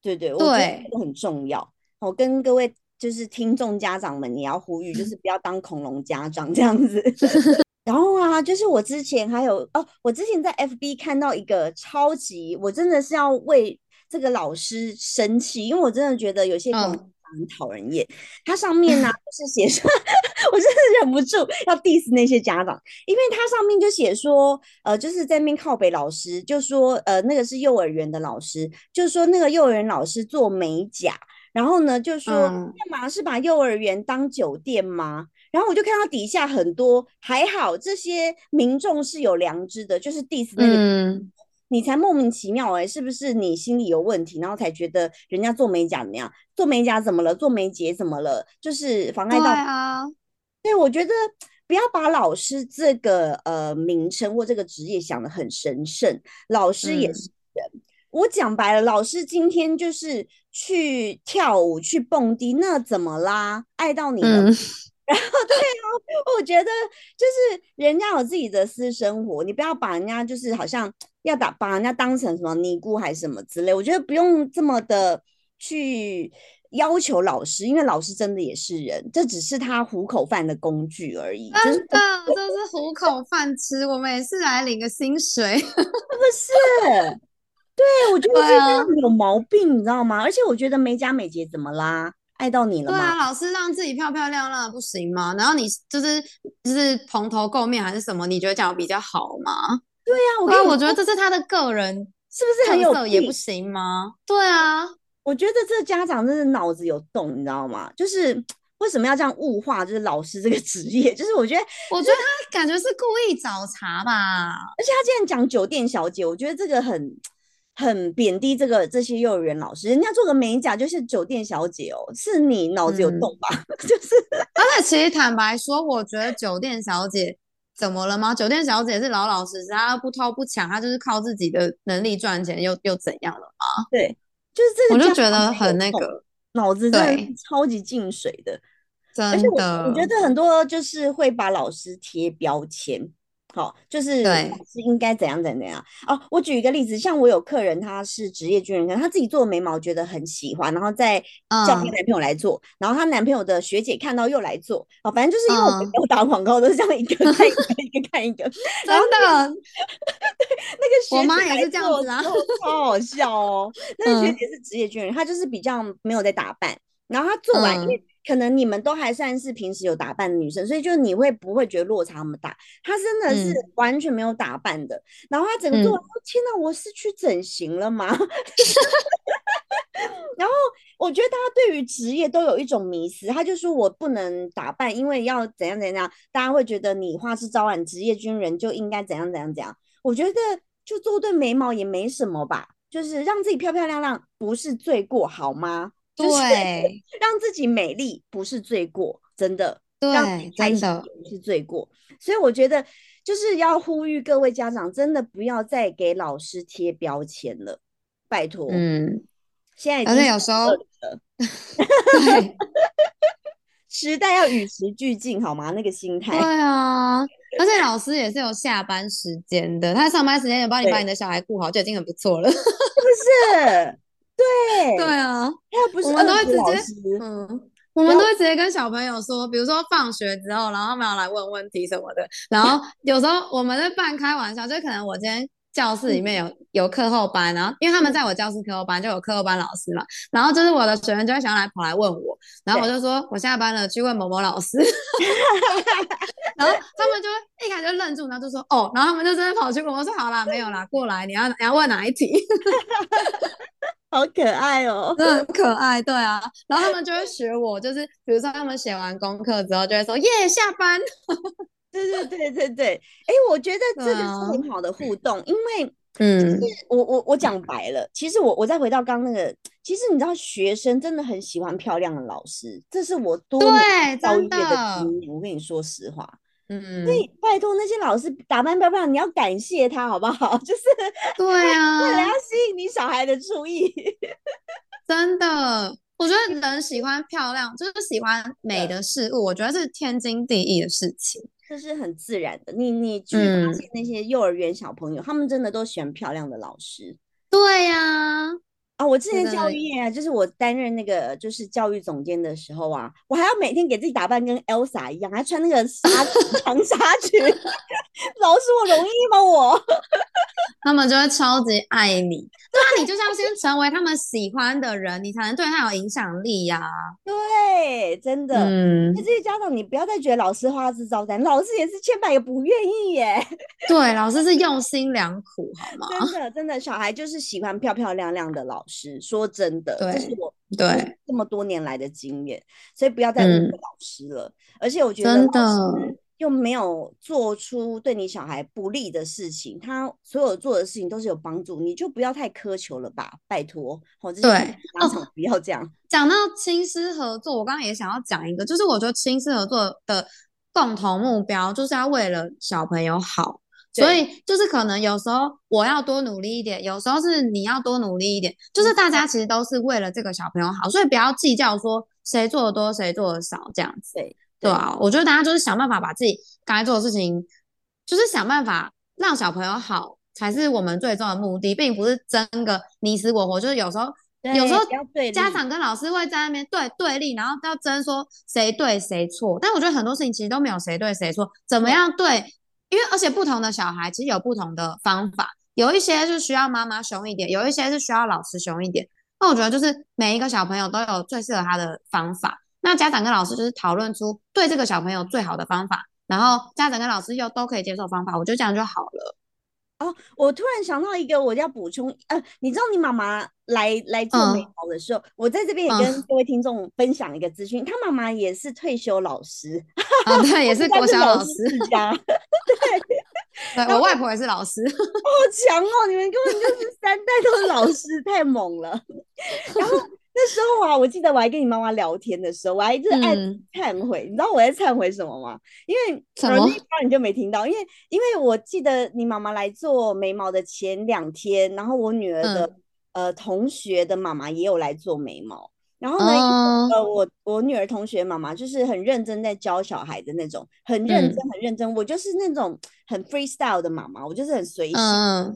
对对，我觉得这个很重要。我跟各位就是听众家长们也要呼吁，就是 不要当恐龙家长这样子。然后啊，就是我之前还有哦，我之前在 FB 看到一个超级，我真的是要为这个老师生气，因为我真的觉得有些很讨人厌。它上面呢 就是写说，我真的忍不住要 diss 那些家长，因为它上面就写说，呃，就是在面靠北老师就说，呃，那个是幼儿园的老师，就说那个幼儿园老师做美甲，然后呢就说干嘛是把幼儿园当酒店吗？然后我就看到底下很多，还好这些民众是有良知的，就是 diss 那个，你才莫名其妙哎，是不是你心里有问题，然后才觉得人家做美甲怎么样？做美甲怎么了？做美睫怎么了？就是妨碍到啊。对，我觉得不要把老师这个呃名称或这个职业想得很神圣，老师也是人。我讲白了，老师今天就是去跳舞、去蹦迪，那怎么啦？爱到你了。然后对哦，我觉得就是人家有自己的私生活，你不要把人家就是好像要打把人家当成什么尼姑还是什么之类。我觉得不用这么的去要求老师，因为老师真的也是人，这只是他糊口饭的工具而已。真的，这是糊口饭吃，我们也是来领个薪水，是不是？对，我觉得这样有毛病，你知道吗？而且我觉得美甲美睫怎么啦？爱到你了吗？对啊，老师让自己漂漂亮亮不行吗？然后你就是就是蓬头垢面还是什么？你觉得这样比较好吗？对呀，我我觉得这是他的个人，是不是很有也不行吗？对啊，我觉得这家长真是脑子有洞，你知道吗？就是为什么要这样物化就是老师这个职业？就是我觉得，我觉得他感觉是故意找茬吧。而且他竟然讲酒店小姐，我觉得这个很。很贬低这个这些幼儿园老师，人家做个美甲就是酒店小姐哦，是你脑子有洞吧？就是，而且其实坦白说，我觉得酒店小姐怎么了吗？酒店小姐是老老实实，她不偷不抢，她就是靠自己的能力赚钱，又又怎样了吗？对就是这个，我就觉得很那个，脑子真的超级进水的，真的。我觉得很多就是会把老师贴标签。好，就是是应该怎样怎样怎样哦。我举一个例子，像我有客人，他是职业军人，可能他自己做眉毛觉得很喜欢，然后再叫她男朋友来做，然后她男朋友的学姐看到又来做，哦，反正就是因为我打广告，都是这样一个看一个，一个看一个，真的。对，那个我妈也是这样子啊，超好笑哦。那个学姐是职业军人，她就是比较没有在打扮，然后她做完因为。可能你们都还算是平时有打扮的女生，所以就你会不会觉得落差那么大？她真的是完全没有打扮的，然后她整个做完，天哪，我是去整形了吗？然后我觉得大家对于职业都有一种迷思，他就说我不能打扮，因为要怎样怎样，大家会觉得你花枝招展，职业军人就应该怎样怎样怎样。我觉得就做对眉毛也没什么吧，就是让自己漂漂亮亮不是罪过，好吗？对，让自己美丽不是罪过，真的，对，真的不是罪过。所以我觉得就是要呼吁各位家长，真的不要再给老师贴标签了，拜托。嗯，现在而且有时候，对，时代要与时俱进，好吗？那个心态。对啊，而且老师也是有下班时间的，他上班时间也帮你把你的小孩顾好，就已经很不错了，是不是？对。对啊，他不是我们都会直接嗯，我们都会直接跟小朋友说，比如说放学之后，然后他们要来问问题什么的，然后有时候我们在半开玩笑，就可能我今天教室里面有有课后班，然后因为他们在我教室课后班就有课后班老师嘛，然后就是我的学员就会想要来跑来问我，然后我就说我下班了，去问某某老师，然后他们就会一开始就愣住，然后就说哦，然后他们就真的跑去问我说好啦，没有啦，过来，你要你要问哪一题？好可爱哦，真的很可爱，对啊，然后他们就会学我，就是比如说他们写完功课之后，就会说耶，下班。对对对对对，哎，我觉得这个是很好的互动，因为嗯，我我我讲白了，其实我我再回到刚刚那个，其实你知道，学生真的很喜欢漂亮的老师，这是我多年教育的经验。我跟你说实话。嗯，所以拜托那些老师打扮漂亮，你要感谢他好不好？就是对啊，为了要吸引你小孩的注意。真的，我觉得 人喜欢漂亮，就是喜欢美的事物，我觉得是天经地义的事情，这是很自然的。你你去发现那些幼儿园小朋友，他们真的都喜欢漂亮的老师。对呀。啊，我之前教育业啊，就是我担任那个就是教育总监的时候啊，我还要每天给自己打扮跟 Elsa 一样，还穿那个纱长纱裙。老师，我容易吗？我 他们就会超级爱你。对啊，你就是要先成为他们喜欢的人，你才能对他有影响力呀。对，真的。嗯，那这些家长，你不要再觉得老师花枝招展，老师也是千百个不愿意耶。对，老师是用心良苦，好吗？真的，真的，小孩就是喜欢漂漂亮亮的老师。说真的，这是我对这么多年来的经验，所以不要再误会老师了。而且我觉得老师又没有做出对你小孩不利的事情，他所有做的事情都是有帮助，你就不要太苛求了吧，拜托。对，哦，不要这样。讲到亲师合作，我刚刚也想要讲一个，就是我觉得亲师合作的共同目标就是要为了小朋友好。所以就是可能有时候我要多努力一点，有时候是你要多努力一点，就是大家其实都是为了这个小朋友好，所以不要计较说谁做的多谁做的少这样子。对对啊，我觉得大家就是想办法把自己该做的事情，就是想办法让小朋友好，才是我们最终的目的，并不是争个你死我活。就是有时候有时候家长跟老师会在那边对对立，然后要争说谁对谁错。但我觉得很多事情其实都没有谁对谁错，怎么样对？因为而且不同的小孩其实有不同的方法，有一些是需要妈妈凶一点，有一些是需要老师凶一点。那我觉得就是每一个小朋友都有最适合他的方法。那家长跟老师就是讨论出对这个小朋友最好的方法，然后家长跟老师又都可以接受方法，我觉得这样就好了。哦，我突然想到一个，我要补充，呃，你知道你妈妈来来做美好的时候，我在这边也跟各位听众分享一个资讯，她妈妈也是退休老师，啊，对，也是国小老师 家，对，我外婆也是老师，好强哦，你们根本就是三代都是老师，太猛了，然后。那时候啊，我记得我还跟你妈妈聊天的时候，我还就是爱忏悔。你知道我在忏悔什么吗？因为什么？你就没听到？因为因为我记得你妈妈来做眉毛的前两天，然后我女儿的呃同学的妈妈也有来做眉毛。然后呢，呃，我我女儿同学妈妈就是很认真在教小孩的那种，很认真很认真。我就是那种很 freestyle 的妈妈，我就是很随性。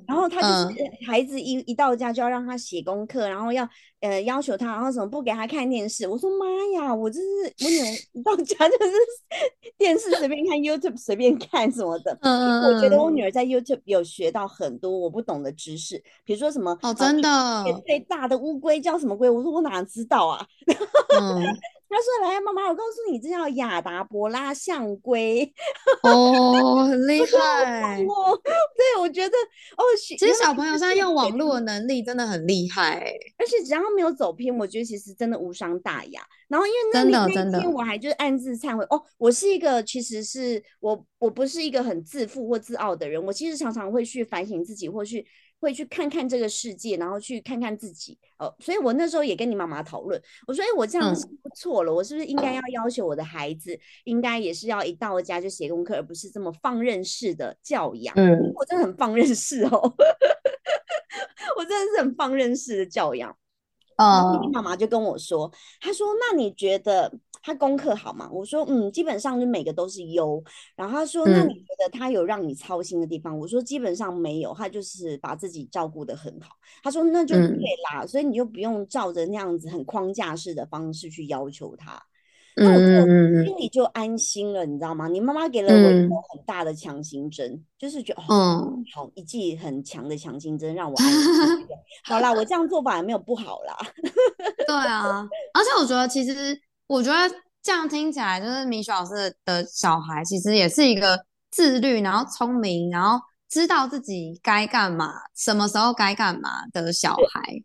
然后她就是孩子一一到家就要让他写功课，然后要呃要求他，然后什么不给他看电视。我说妈呀，我就是我女儿 一到家就是 电视随便看，YouTube 随便看什么的。嗯我觉得我女儿在 YouTube 有学到很多我不懂的知识，比如说什么哦，真的最大的乌龟叫什么龟？我说我哪知道啊？嗯，他说：“来，妈妈，我告诉你，这叫亚达伯拉象龟。”哦，很厉害。哦，对，我觉得哦，其实小朋友现在用网络的能力真的很厉害，而且只要没有走偏，我觉得其实真的无伤大雅。然后因为真的真的，我还就是暗自忏悔哦，我是一个其实是我我不是一个很自负或自傲的人，我其实常常会去反省自己，或去。会去看看这个世界，然后去看看自己哦。所以我那时候也跟你妈妈讨论，我说：“哎，我这样是不错了，我是不是应该要要求我的孩子，应该也是要一到家就写功课，而不是这么放任式的教养？”嗯，我真的很放任式哦，我真的是很放任式的教养。哦，妈妈就跟我说：“她说，那你觉得？”他功课好吗？我说，嗯，基本上就每个都是优。然后他说，那你觉得他有让你操心的地方？我说，基本上没有，他就是把自己照顾得很好。他说，那就对啦，所以你就不用照着那样子很框架式的方式去要求他。那我就心里就安心了，你知道吗？你妈妈给了我一个很大的强心针，就是觉得哦，好一剂很强的强心针，让我安心。好啦，我这样做法也没有不好啦。对啊，而且我觉得其实。我觉得这样听起来，就是米雪老师的小孩其实也是一个自律，然后聪明，然后知道自己该干嘛，什么时候该干嘛的小孩。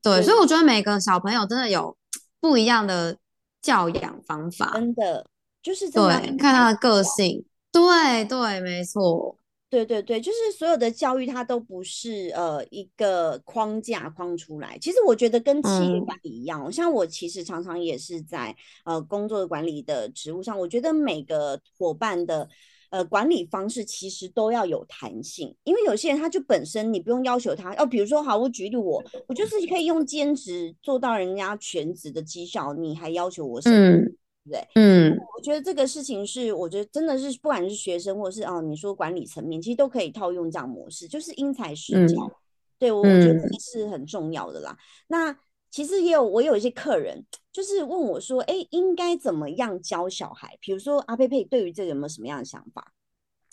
对，所以我觉得每个小朋友真的有不一样的教养方法，真的就是对，看他的个性。对对，没错。对对对，就是所有的教育，它都不是呃一个框架框出来。其实我觉得跟企业管理一样，像我其实常常也是在呃工作的管理的职务上，我觉得每个伙伴的呃管理方式其实都要有弹性，因为有些人他就本身你不用要求他，哦，比如说好，我举例我，我就是可以用兼职做到人家全职的绩效，你还要求我什么？对，嗯，我觉得这个事情是，我觉得真的是，不管是学生或者是哦，你说管理层面，其实都可以套用这样模式，就是因材施教。对我，我觉得这是很重要的啦。那其实也有我有一些客人，就是问我说，哎，应该怎么样教小孩？比如说阿佩佩，对于这个有没有什么样的想法？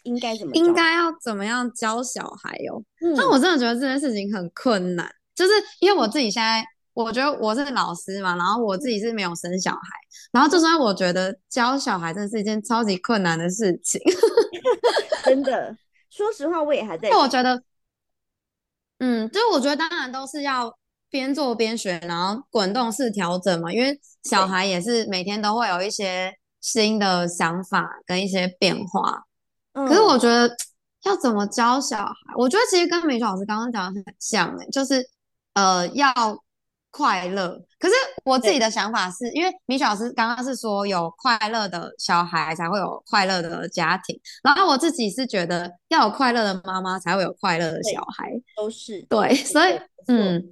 应该怎么？应该要怎么样教小孩哟？那我真的觉得这件事情很困难，就是因为我自己现在。我觉得我是老师嘛，然后我自己是没有生小孩，然后就算我觉得教小孩真的是一件超级困难的事情，真的。说实话，我也还在。我觉得，嗯，就是我觉得当然都是要边做边学，然后滚动式调整嘛，因为小孩也是每天都会有一些新的想法跟一些变化。可是我觉得要怎么教小孩，我觉得其实跟美雪老师刚刚讲的很像诶，就是呃要。快乐，可是我自己的想法是因为米雪老师刚刚是说有快乐的小孩才会有快乐的家庭，然后我自己是觉得要有快乐的妈妈才会有快乐的小孩，都是。对，所以嗯，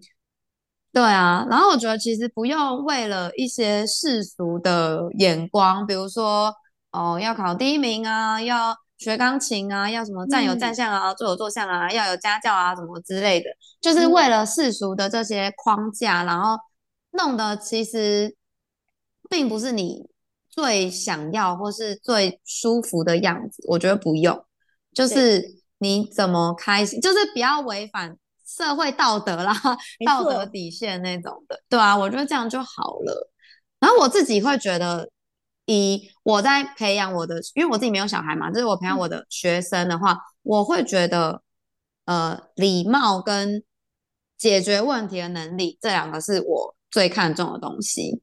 对啊，然后我觉得其实不用为了一些世俗的眼光，比如说哦要考第一名啊，要。学钢琴啊，要什么站有站相啊，坐有坐相啊，要有家教啊，什么之类的，就是为了世俗的这些框架，然后弄得其实并不是你最想要或是最舒服的样子。我觉得不用，就是你怎么开心，就是不要违反社会道德啦、道德底线那种的，对啊，我觉得这样就好了。然后我自己会觉得。以我在培养我的，因为我自己没有小孩嘛，就是我培养我的学生的话，我会觉得，呃，礼貌跟解决问题的能力这两个是我最看重的东西。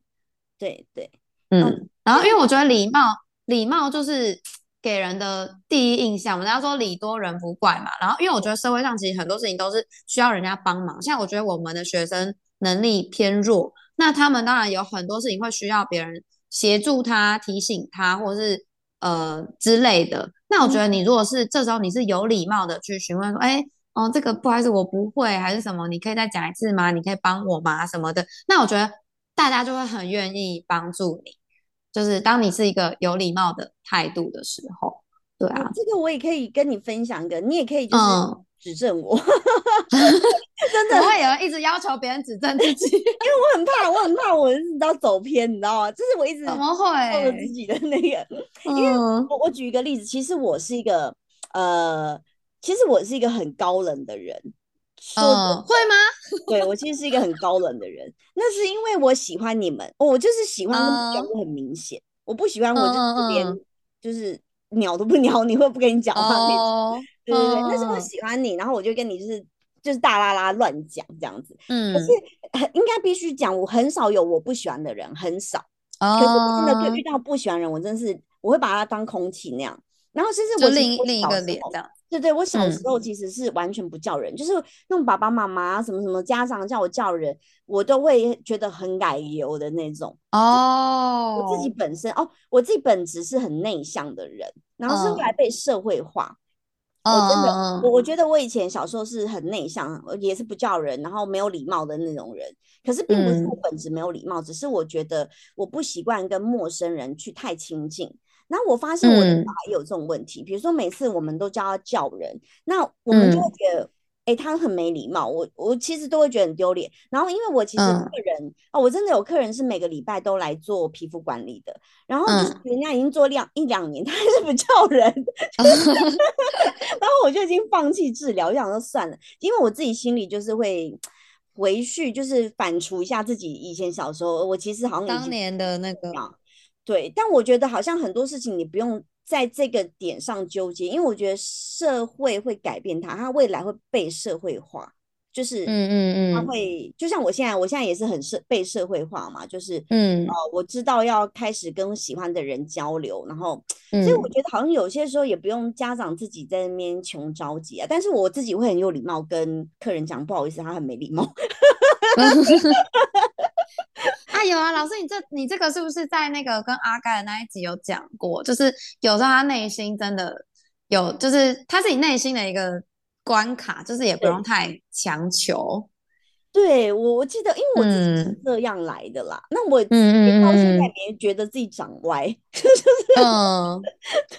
对对，嗯，然后因为我觉得礼貌，礼貌就是给人的第一印象。人家说礼多人不怪嘛，然后因为我觉得社会上其实很多事情都是需要人家帮忙，像我觉得我们的学生能力偏弱，那他们当然有很多事情会需要别人。协助他、提醒他，或者是呃之类的。那我觉得你如果是这时候你是有礼貌的去询问说：“哎，哦，这个不好意思，我不会，还是什么？你可以再讲一次吗？你可以帮我吗？什么的？那我觉得大家就会很愿意帮助你，就是当你是一个有礼貌的态度的时候，对啊，这个我也可以跟你分享一个，你也可以就是 指正我，真的会有人一直要求别人指正自己，因为我很怕，我很怕我你知道走偏，你知道吗？这是我一直怎么会自己的那个，因为我我举一个例子，其实我是一个呃。其实我是一个很高冷的人，嗯，会吗？对我其实是一个很高冷的人，那是因为我喜欢你们，我就是喜欢跟不喜欢很明显，我不喜欢我就连就是鸟都不鸟 你，会不跟你讲话那种，对对对，那是我喜欢你，然后我就跟你就是就是大啦啦乱讲这样子，嗯，可是应该必须讲，我很少有我不喜欢的人，很少，可是我真的对遇到不喜欢人，我真是我会把他当空气那样，然后甚至我另另一个脸这样。对对，我小时候其实是完全不叫人，就是那种爸爸妈妈什么什么家长叫我叫人，我都会觉得很奶油的那种。哦，我自己本身哦，我自己本质是很内向的人，然后是后来被社会化。我真的，我我觉得我以前小时候是很内向，也是不叫人，然后没有礼貌的那种人。可是并不是我本质没有礼貌，只是我觉得我不习惯跟陌生人去太亲近。然后我发现我的小孩有这种问题，比如说每次我们都叫他叫人，那我们就会觉得，哎，他很没礼貌。我我其实都会觉得很丢脸。然后因为我其实客人哦，我真的有客人是每个礼拜都来做皮肤管理的，然后人家已经做两一两年，他还是不叫人，然后我就已经放弃治疗，就想说算了，因为我自己心里就是会回去，就是反刍一下自己以前小时候，我其实好像当年的那个。对，但我觉得好像很多事情你不用在这个点上纠结，因为我觉得社会会改变他，他未来会被社会化，就是嗯嗯嗯，他会就像我现在，我现在也是很社被社会化嘛，就是嗯。哦，我知道要开始跟喜欢的人交流，然后所以我觉得好像有些时候也不用家长自己在那边穷着急啊，但是我自己会很有礼貌跟客人讲，不好意思，他很没礼貌。啊有啊，老师，你这你这个是不是在那个跟阿盖的那一集有讲过？就是有时候他内心真的有，就是他自己内心的一个关卡，就是也不用太强求。对我，我记得，因为我自己是这样来的啦。那我嗯到现在也觉得自己长歪，就是嗯，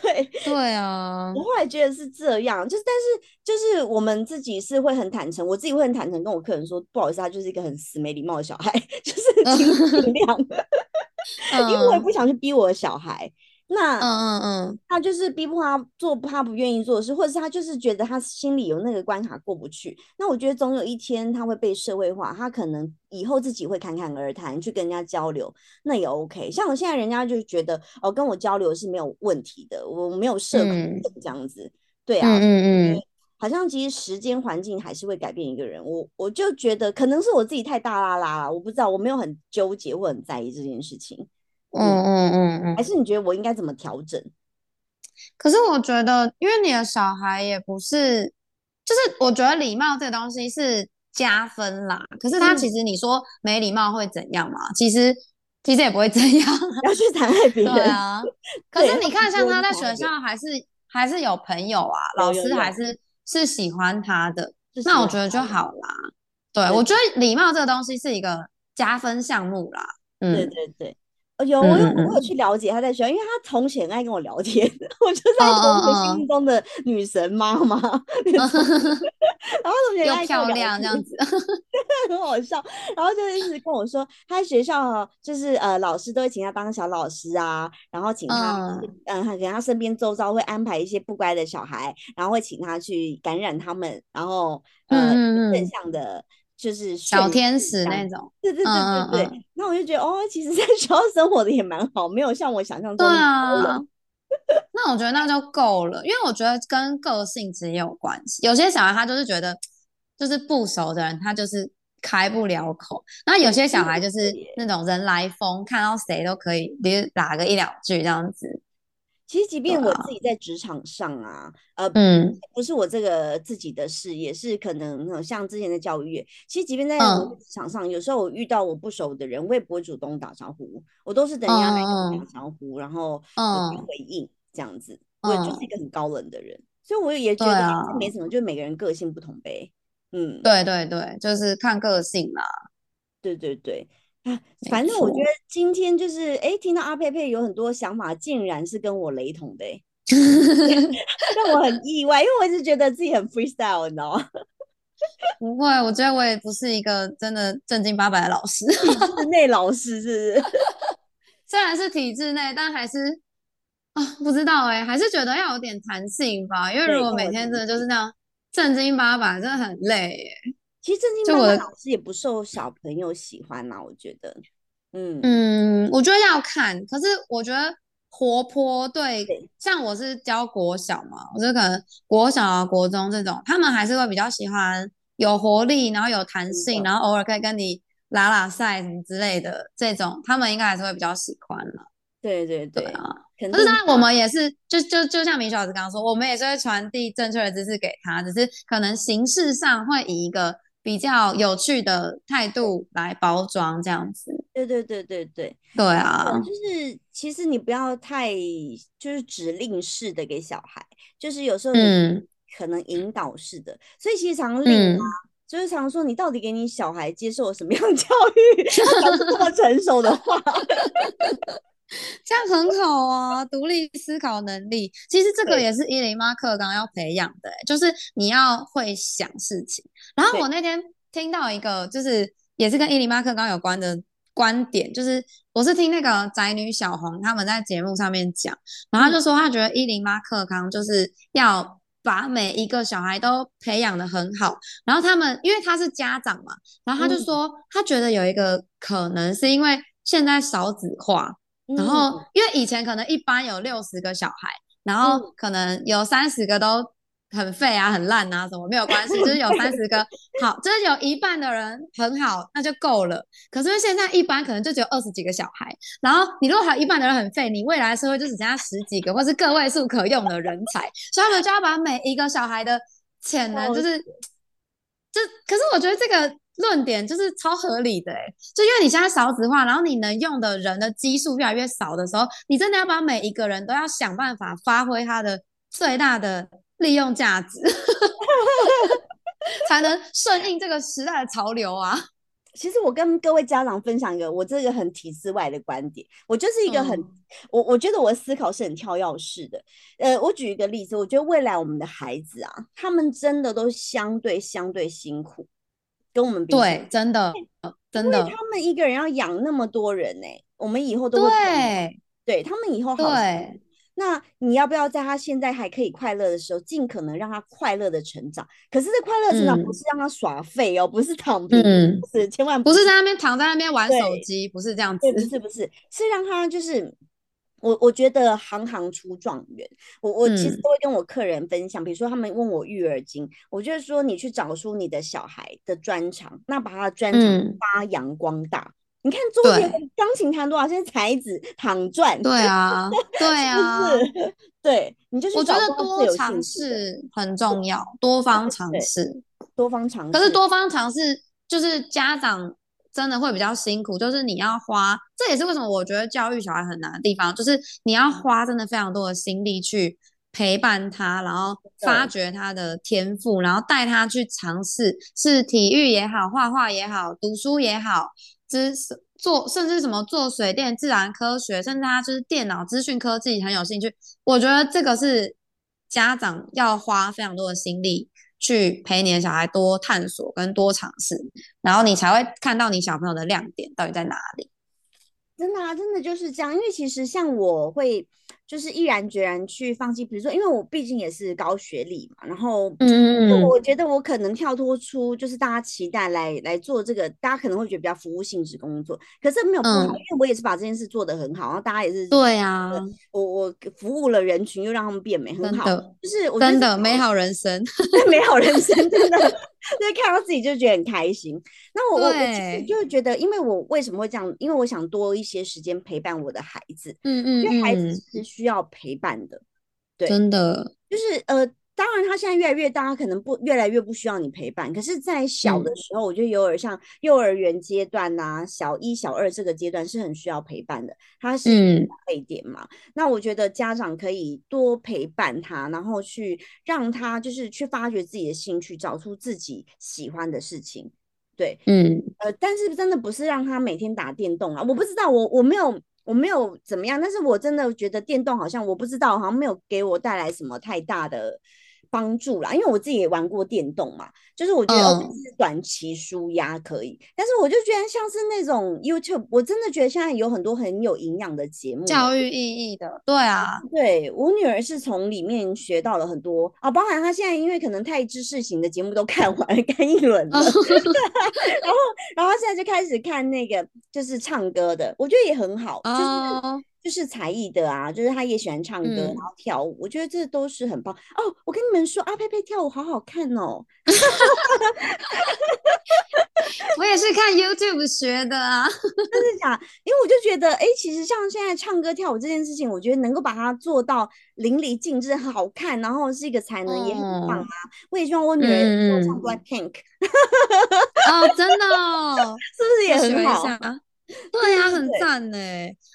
对对啊。我后来觉得是这样，就是但是就是我们自己是会很坦诚，我自己会很坦诚跟我客人说，不好意思，他就是一个很死没礼貌的小孩，就是尽量 因为我也不想去逼我的小孩。那嗯嗯嗯，他就是逼迫他做他不愿意做的事，或者是他就是觉得他心里有那个关卡过不去。那我觉得总有一天他会被社会化，他可能以后自己会侃侃而谈，去跟人家交流，那也 OK。像我现在，人家就觉得哦，跟我交流是没有问题的，我没有社恐这样子。对啊，嗯嗯，好像其实时间环境还是会改变一个人。我我就觉得可能是我自己太大啦啦了，我不知道，我没有很纠结或很在意这件事情。嗯嗯嗯嗯，还是你觉得我应该怎么调整？可是我觉得，因为你的小孩也不是，就是我觉得礼貌这个东西是加分啦。可是他其实你说没礼貌会怎样嘛？其实其实也不会怎样，要去残害别人啊。可是你看，像他在学校还是还是有朋友啊，老师还是是喜欢他的，那我觉得就好啦。对，我觉得礼貌这个东西是一个加分项目啦。嗯，对对对。有我有我有去了解他在学校，因为他从前爱跟我聊天，我就在同学心目中的女神妈妈，然后同学又漂亮这样子，很好笑。然后就一直跟我说，他在学校就是呃老师都会请他当小老师啊，然后请他嗯给他身边周遭会安排一些不乖的小孩，然后会请他去感染他们，然后呃正向的。就是小天使那种，对对对对对。那我就觉得哦，其实在学校生活的也蛮好，没有像我想象中。对啊，那我觉得那就够了，因为我觉得跟个性其实也有关系。有些小孩他就是觉得，就是不熟的人他就是开不了口，那有些小孩就是那种人来疯，看到谁都可以，比如打个一两句这样子。其实，即便我自己在职场上啊，呃，嗯，不是我这个自己的事也，是可能像之前的教育。其实，即便在职场上，有时候我遇到我不熟的人，我也不会主动打招呼，我都是等人家来跟我打招呼，然后我去回应这样子。我就是一个很高冷的人，所以我也觉得没什么，就每个人个性不同呗。嗯，对对对，就是看个性啦。对对对，啊，反正我觉得今天就是哎，听到阿佩佩有很多想法，竟然是跟我雷同的，让我很意外，因为我一直觉得自己很 freestyle，你知道吗？不会，我觉得我也不是一个真的正经八百的老师，体制内老师是，虽然是体制内，但还是啊，不知道哎，还是觉得要有点弹性吧，因为如果每天真的就是那样正经八百，真的很累。其实正经八百老师也不受小朋友喜欢呐，我觉得，嗯嗯，我觉得要看，可是我觉得。活泼对，像我是教国小嘛，我就可能国小啊、国中这种，他们还是会比较喜欢有活力，然后有弹性，然后偶尔可以跟你拉拉赛什么之类的这种，他们应该还是会比较喜欢了。对对对啊，可是那我们也是，就就就像米小老师刚刚说，我们也是会传递正确的知识给他，只是可能形式上会以一个。比较有趣的态度来包装这样子，对对对对对。对啊，就是其实你不要太就是指令式的给小孩，就是有时候你可能引导式的，所以其实常令啊，就是常说你到底给你小孩接受什么样教育，他这么成熟的话。这样很好啊，独立思考能力，其实这个也是伊林妈课纲要培养的，就是你要会想事情。然后我那天听到一个，就是也是跟伊林妈课纲有关的观点，就是我是听那个宅女小红他们在节目上面讲，然后就说他觉得伊林妈课纲就是要把每一个小孩都培养的很好。然后他们因为他是家长嘛，然后他就说他觉得有一个可能是因为现在少子化。然后，因为以前可能一班有六十个小孩，然后可能有三十个都很废啊、很烂啊，什么没有关系，就是有三十个 好，就是有一半的人很好，那就够了。可是现在一般可能就只有二十几个小孩，然后你如果还有一半的人很废，你未来社会就只剩下十几个或是个位数可用的人才，所以他们就要把每一个小孩的潜能，就是，就可是我觉得这个。论点就是超合理的，哎，就因为你现在少子化，然后你能用的人的基数越来越少的时候，你真的要把每一个人都要想办法发挥他的最大的利用价值，才能顺应这个时代的潮流啊！其实我跟各位家长分享一个我这个很体制外的观点，我就是一个很我我觉得我的思考是很跳跃式的。呃，我举一个例子，我觉得未来我们的孩子啊，他们真的都相对相对辛苦。跟我们比，对，真的，真的，他们一个人要养那么多人呢，我们以后都会，对，对他们以后好，对，那你要不要在他现在还可以快乐的时候，尽可能让他快乐的成长？可是这快乐成长不是让他耍废哦，不是躺平，不是，千万不是在那边躺在那边玩手机，不是这样子，不是，不是，是让他就是。我我觉得行行出状元，我我其实都会跟我客人分享，比如说他们问我育儿经，我就是说你去找出你的小孩的专长，那把他的专长发扬光大。你看周杰钢琴弹多少，现在才子躺赚。对啊，对啊，对你就是我觉得多尝试很重要，多方尝试，多方尝试。可是多方尝试就是家长。真的会比较辛苦，就是你要花，这也是为什么我觉得教育小孩很难的地方，就是你要花真的非常多的心力去陪伴他，然后发掘他的天赋，然后带他去尝试，是体育也好，画画也好，读书也好，知做甚至什么做水电、自然科学，甚至他就是电脑资讯科技很有兴趣，我觉得这个是家长要花非常多的心力。去陪你的小孩多探索跟多尝试，然后你才会看到你小朋友的亮点到底在哪里。真的啊，真的就是这样。因为其实像我会。就是毅然决然去放弃，比如说，因为我毕竟也是高学历嘛，然后，嗯，我觉得我可能跳脱出就是大家期待来来做这个，大家可能会觉得比较服务性质工作，可是没有不好，因为我也是把这件事做得很好，然后大家也是对啊，我我服务了人群，又让他们变美，很好，就是我真的 美好人生，美好人生真的，就看到自己就觉得很开心。那我我就觉得，因为我为什么会这样？因为我想多一些时间陪伴我的孩子，嗯嗯，因为孩子是。需要陪伴的，对，真的就是呃，当然，他现在越来越大，他可能不越来越不需要你陪伴。可是，在小的时候，我觉得有点像幼儿园阶段呐，小一、小二这个阶段是很需要陪伴的。他是泪点嘛？那我觉得家长可以多陪伴他，然后去让他就是去发掘自己的兴趣，找出自己喜欢的事情。对，嗯，呃，但是真的不是让他每天打电动啊！我不知道，我我没有。我没有怎么样，但是我真的觉得电动好像我不知道，好像没有给我带来什么太大的。帮助啦，因为我自己也玩过电动嘛，就是我觉得短期舒压可以，但是我就觉得像是那种 YouTube，我真的觉得现在有很多很有营养的节目，教育。意义的，对啊，对我女儿是从里面学到了很多啊，包含她现在因为可能太知识型的节目都看完 看一轮了，然后然后现在就开始看那个就是唱歌的，我觉得也很好，就是。就是才艺的啊，就是他也喜欢唱歌，然后跳舞，我觉得这都是很棒哦。我跟你们说，阿佩佩跳舞好好看哦。我也是看 YouTube 学的啊，真的假？因为我就觉得，哎，其实像现在唱歌跳舞这件事情，我觉得能够把它做到淋漓尽致、好看，然后是一个才能，也很棒啊。我也希望我女儿唱 Black Pink。哦，真的，是不是也很好？对呀，很赞呢。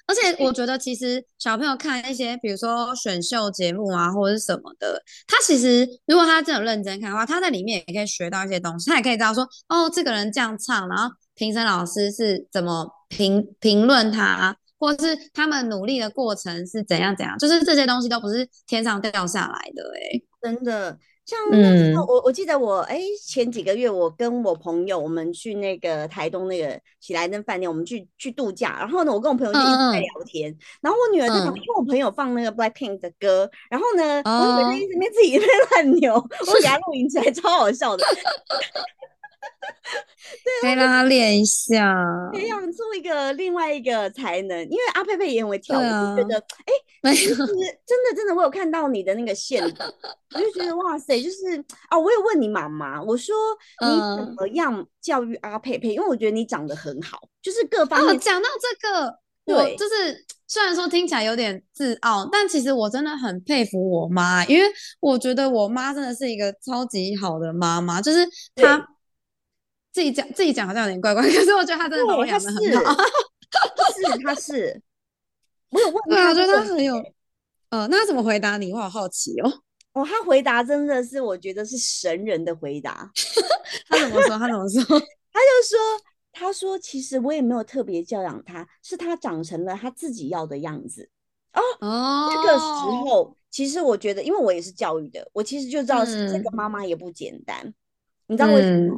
而且我觉得，其实小朋友看一些，比如说选秀节目啊，或者是什么的，他其实如果他真的认真看的话，他在里面也可以学到一些东西。他也可以知道说，哦，这个人这样唱，然后评审老师是怎么评评论他，或者是他们努力的过程是怎样怎样，就是这些东西都不是天上掉下来的，哎，真的。像那时候，我我记得我哎前几个月，我跟我朋友我们去那个台东那个喜来登饭店，我们去去度假。然后呢，我跟我朋友就一直在聊天。然后我女儿在旁边，因为我朋友放那个 Black Pink 的歌。然后呢，我女儿一直边自己在乱扭，我给她录影起来，超好笑的。可以让他练一下，培养出一个另外一个才能。因为阿佩佩也很会跳舞，觉得哎，没有真的真的，我有看到你的那个线，我就觉得哇塞，就是啊，我有问你妈妈，我说你怎么样教育阿佩佩？因为我觉得你长得很好，就是各方面。讲到这个，对，就是虽然说听起来有点自傲，但其实我真的很佩服我妈，因为我觉得我妈真的是一个超级好的妈妈，就是她。自己讲自己讲好像有点怪怪，可是我觉得他真的把我养的很好。是他是，我有问他，我觉得他很有。呃，那他怎么回答你？我好好奇哦。哦，他回答真的是我觉得是神人的回答。他怎么说？他怎么说？他就说：“他说其实我也没有特别教养他，是他长成了他自己要的样子。”哦哦，这个时候其实我觉得，因为我也是教育的，我其实就知道是这个妈妈也不简单。你知道为什么？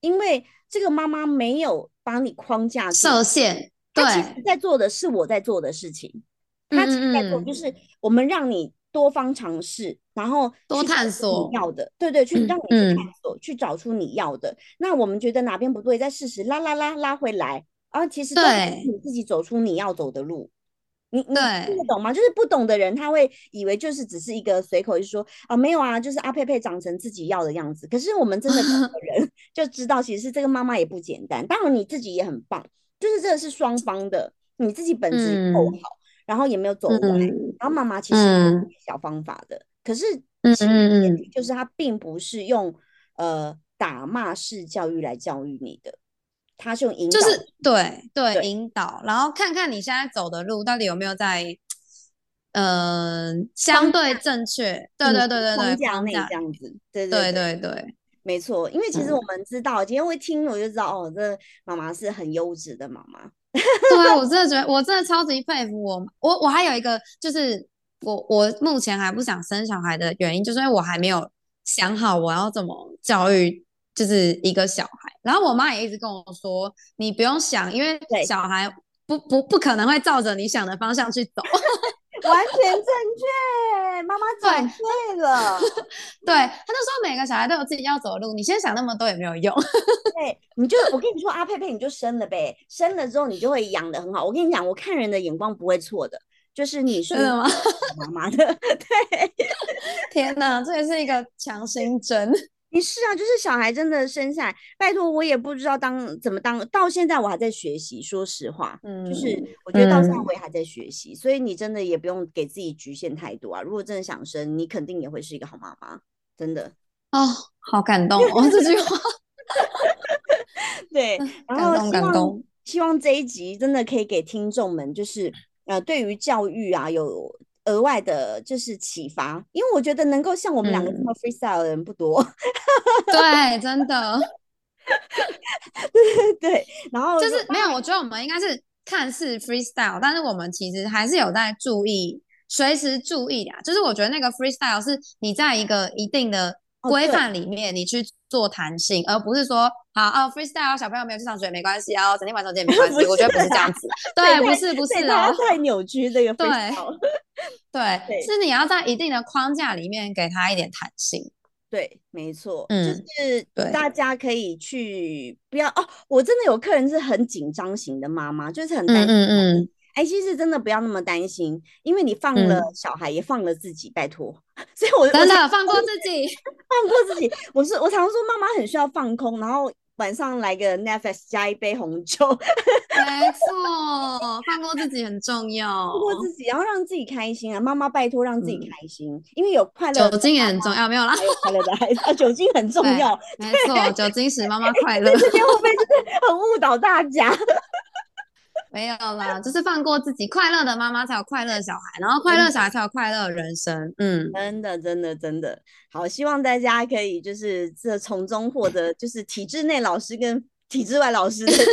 因为这个妈妈没有把你框架设限，她其实在做的是我在做的事情。她其实在做就是我们让你多方尝试，然后多探索你要的，对对，去让你去探索，去找出你要的。那我们觉得哪边不对，再试试拉拉拉拉回来啊，其实对你自己走出你要走的路。你你听得懂吗？就是不懂的人，他会以为就是只是一个随口一说啊，没有啊，就是阿佩佩长成自己要的样子。可是我们真的懂的 人就知道，其实是这个妈妈也不简单。当然你自己也很棒，就是这个是双方的，你自己本质够好，然后也没有走歪，然后妈妈其实有小方法的。可是其实就是他并不是用呃打骂式教育来教育你的。他是用引导，就是对对引导，然后看看你现在走的路到底有没有在，呃，相对正确。对对对对对，框架这样子。对对对对，没错。因为其实我们知道，今天会听我就知道，哦，这妈妈是很优质的妈妈。对啊，我真的觉得，我真的超级佩服我。我我还有一个，就是我我目前还不想生小孩的原因，就是因为我还没有想好我要怎么教育。就是一个小孩，然后我妈也一直跟我说：“你不用想，因为小孩不不不可能会照着你想的方向去走。”完全正确，妈妈讲对了。对，他就说每个小孩都有自己要走的路，你先想那么多也没有用。对，你就我跟你说，阿佩佩你就生了呗，生了之后你就会养的很好。我跟你讲，我看人的眼光不会错的，就是你是吗？妈妈的，对。天哪，这也是一个强心针。你是啊，就是小孩真的生下来，拜托我也不知道当怎么当，到现在我还在学习。说实话，嗯，就是我觉得到现在我也还在学习，所以你真的也不用给自己局限太多啊。如果真的想生，你肯定也会是一个好妈妈。真的哦，好感动哦这句话。对，然后感动希望这一集真的可以给听众们，就是呃，对于教育啊有额外的，就是启发。因为我觉得能够像我们两个这么 freestyle 的人不多。对，真的。对对对，然后就是没有，我觉得我们应该是看似 freestyle，但是我们其实还是有在注意，随时注意啊。就是我觉得那个 freestyle 是你在一个一定的规范里面，你去做弹性，而不是说好哦 freestyle 小朋友没有去上学没关系哦，整天玩手机也没关系。我觉得不是这样子，对，不是不是哦，太扭曲这个对对，是你要在一定的框架里面给他一点弹性。对，没错，就是大家可以去不要哦。我真的有客人是很紧张型的妈妈，就是很担心。嗯嗯。哎，其实真的不要那么担心，因为你放了小孩，也放了自己，拜托。所以我真的放过自己，放过自己。我是我常说，妈妈很需要放空，然后。晚上来个 Netflix 加一杯红酒，没错，放过自己很重要，放过自己，然后让自己开心啊！妈妈拜托让自己开心，因为有快乐，酒精也很重要，没有啦，快乐的孩子啊，酒精很重要，没错，酒精使妈妈 快乐，这边会不会就是很误导大家？没有啦，就是放过自己，快乐的妈妈才有快乐的小孩，然后快乐小孩才有快乐的人生。嗯，真的，真的，真的好，希望大家可以就是这从中获得就是体制内老师跟体制外老师的一些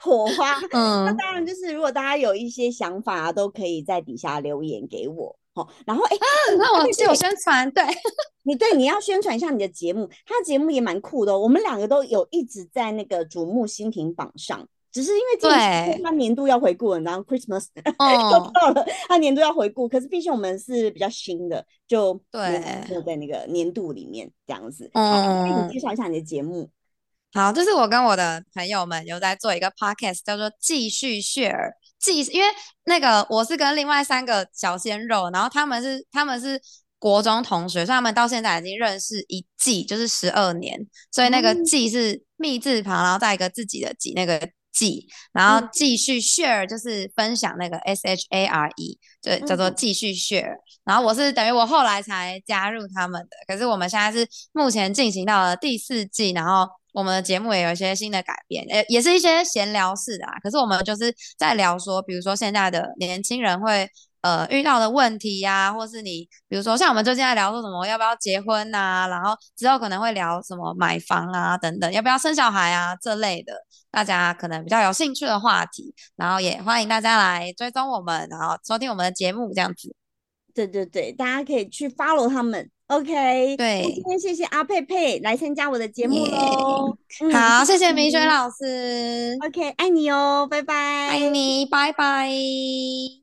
火花。嗯，那当然就是如果大家有一些想法，啊都可以在底下留言给我。好，然后哎，那我自我宣传，对 你对你要宣传一下你的节目，他的节目也蛮酷的，我们两个都有一直在那个瞩目新品榜上。只是因为这他年度要回顾，然后 Christmas 又到了，他年度要回顾。可是毕竟我们是比较新的，就对，就在那个年度里面这样子。嗯，你介绍一下你的节目。好，就是我跟我的朋友们有在做一个 podcast，叫做继续 share。继，因为那个我是跟另外三个小鲜肉，然后他们是他们是国中同学，所以他们到现在已经认识一季，就是十二年。所以那个季是密字旁，然后再一个自己的季，那个。继，然后继续 share 就是分享那个 s h a r e，就叫做继续 share。然后我是等于我后来才加入他们的，可是我们现在是目前进行到了第四季，然后我们的节目也有一些新的改变，呃，也是一些闲聊式的啊。可是我们就是在聊说，比如说现在的年轻人会。呃，遇到的问题呀，或是你，比如说像我们最近在聊说什么要不要结婚呐，然后之后可能会聊什么买房啊等等，要不要生小孩啊这类的，大家可能比较有兴趣的话题，然后也欢迎大家来追踪我们，然后收听我们的节目这样子。对对对，大家可以去 follow 他们。OK，对，今天谢谢阿佩佩来参加我的节目喽。好，谢谢明轩老师。OK，爱你哦，拜拜。爱你，拜拜。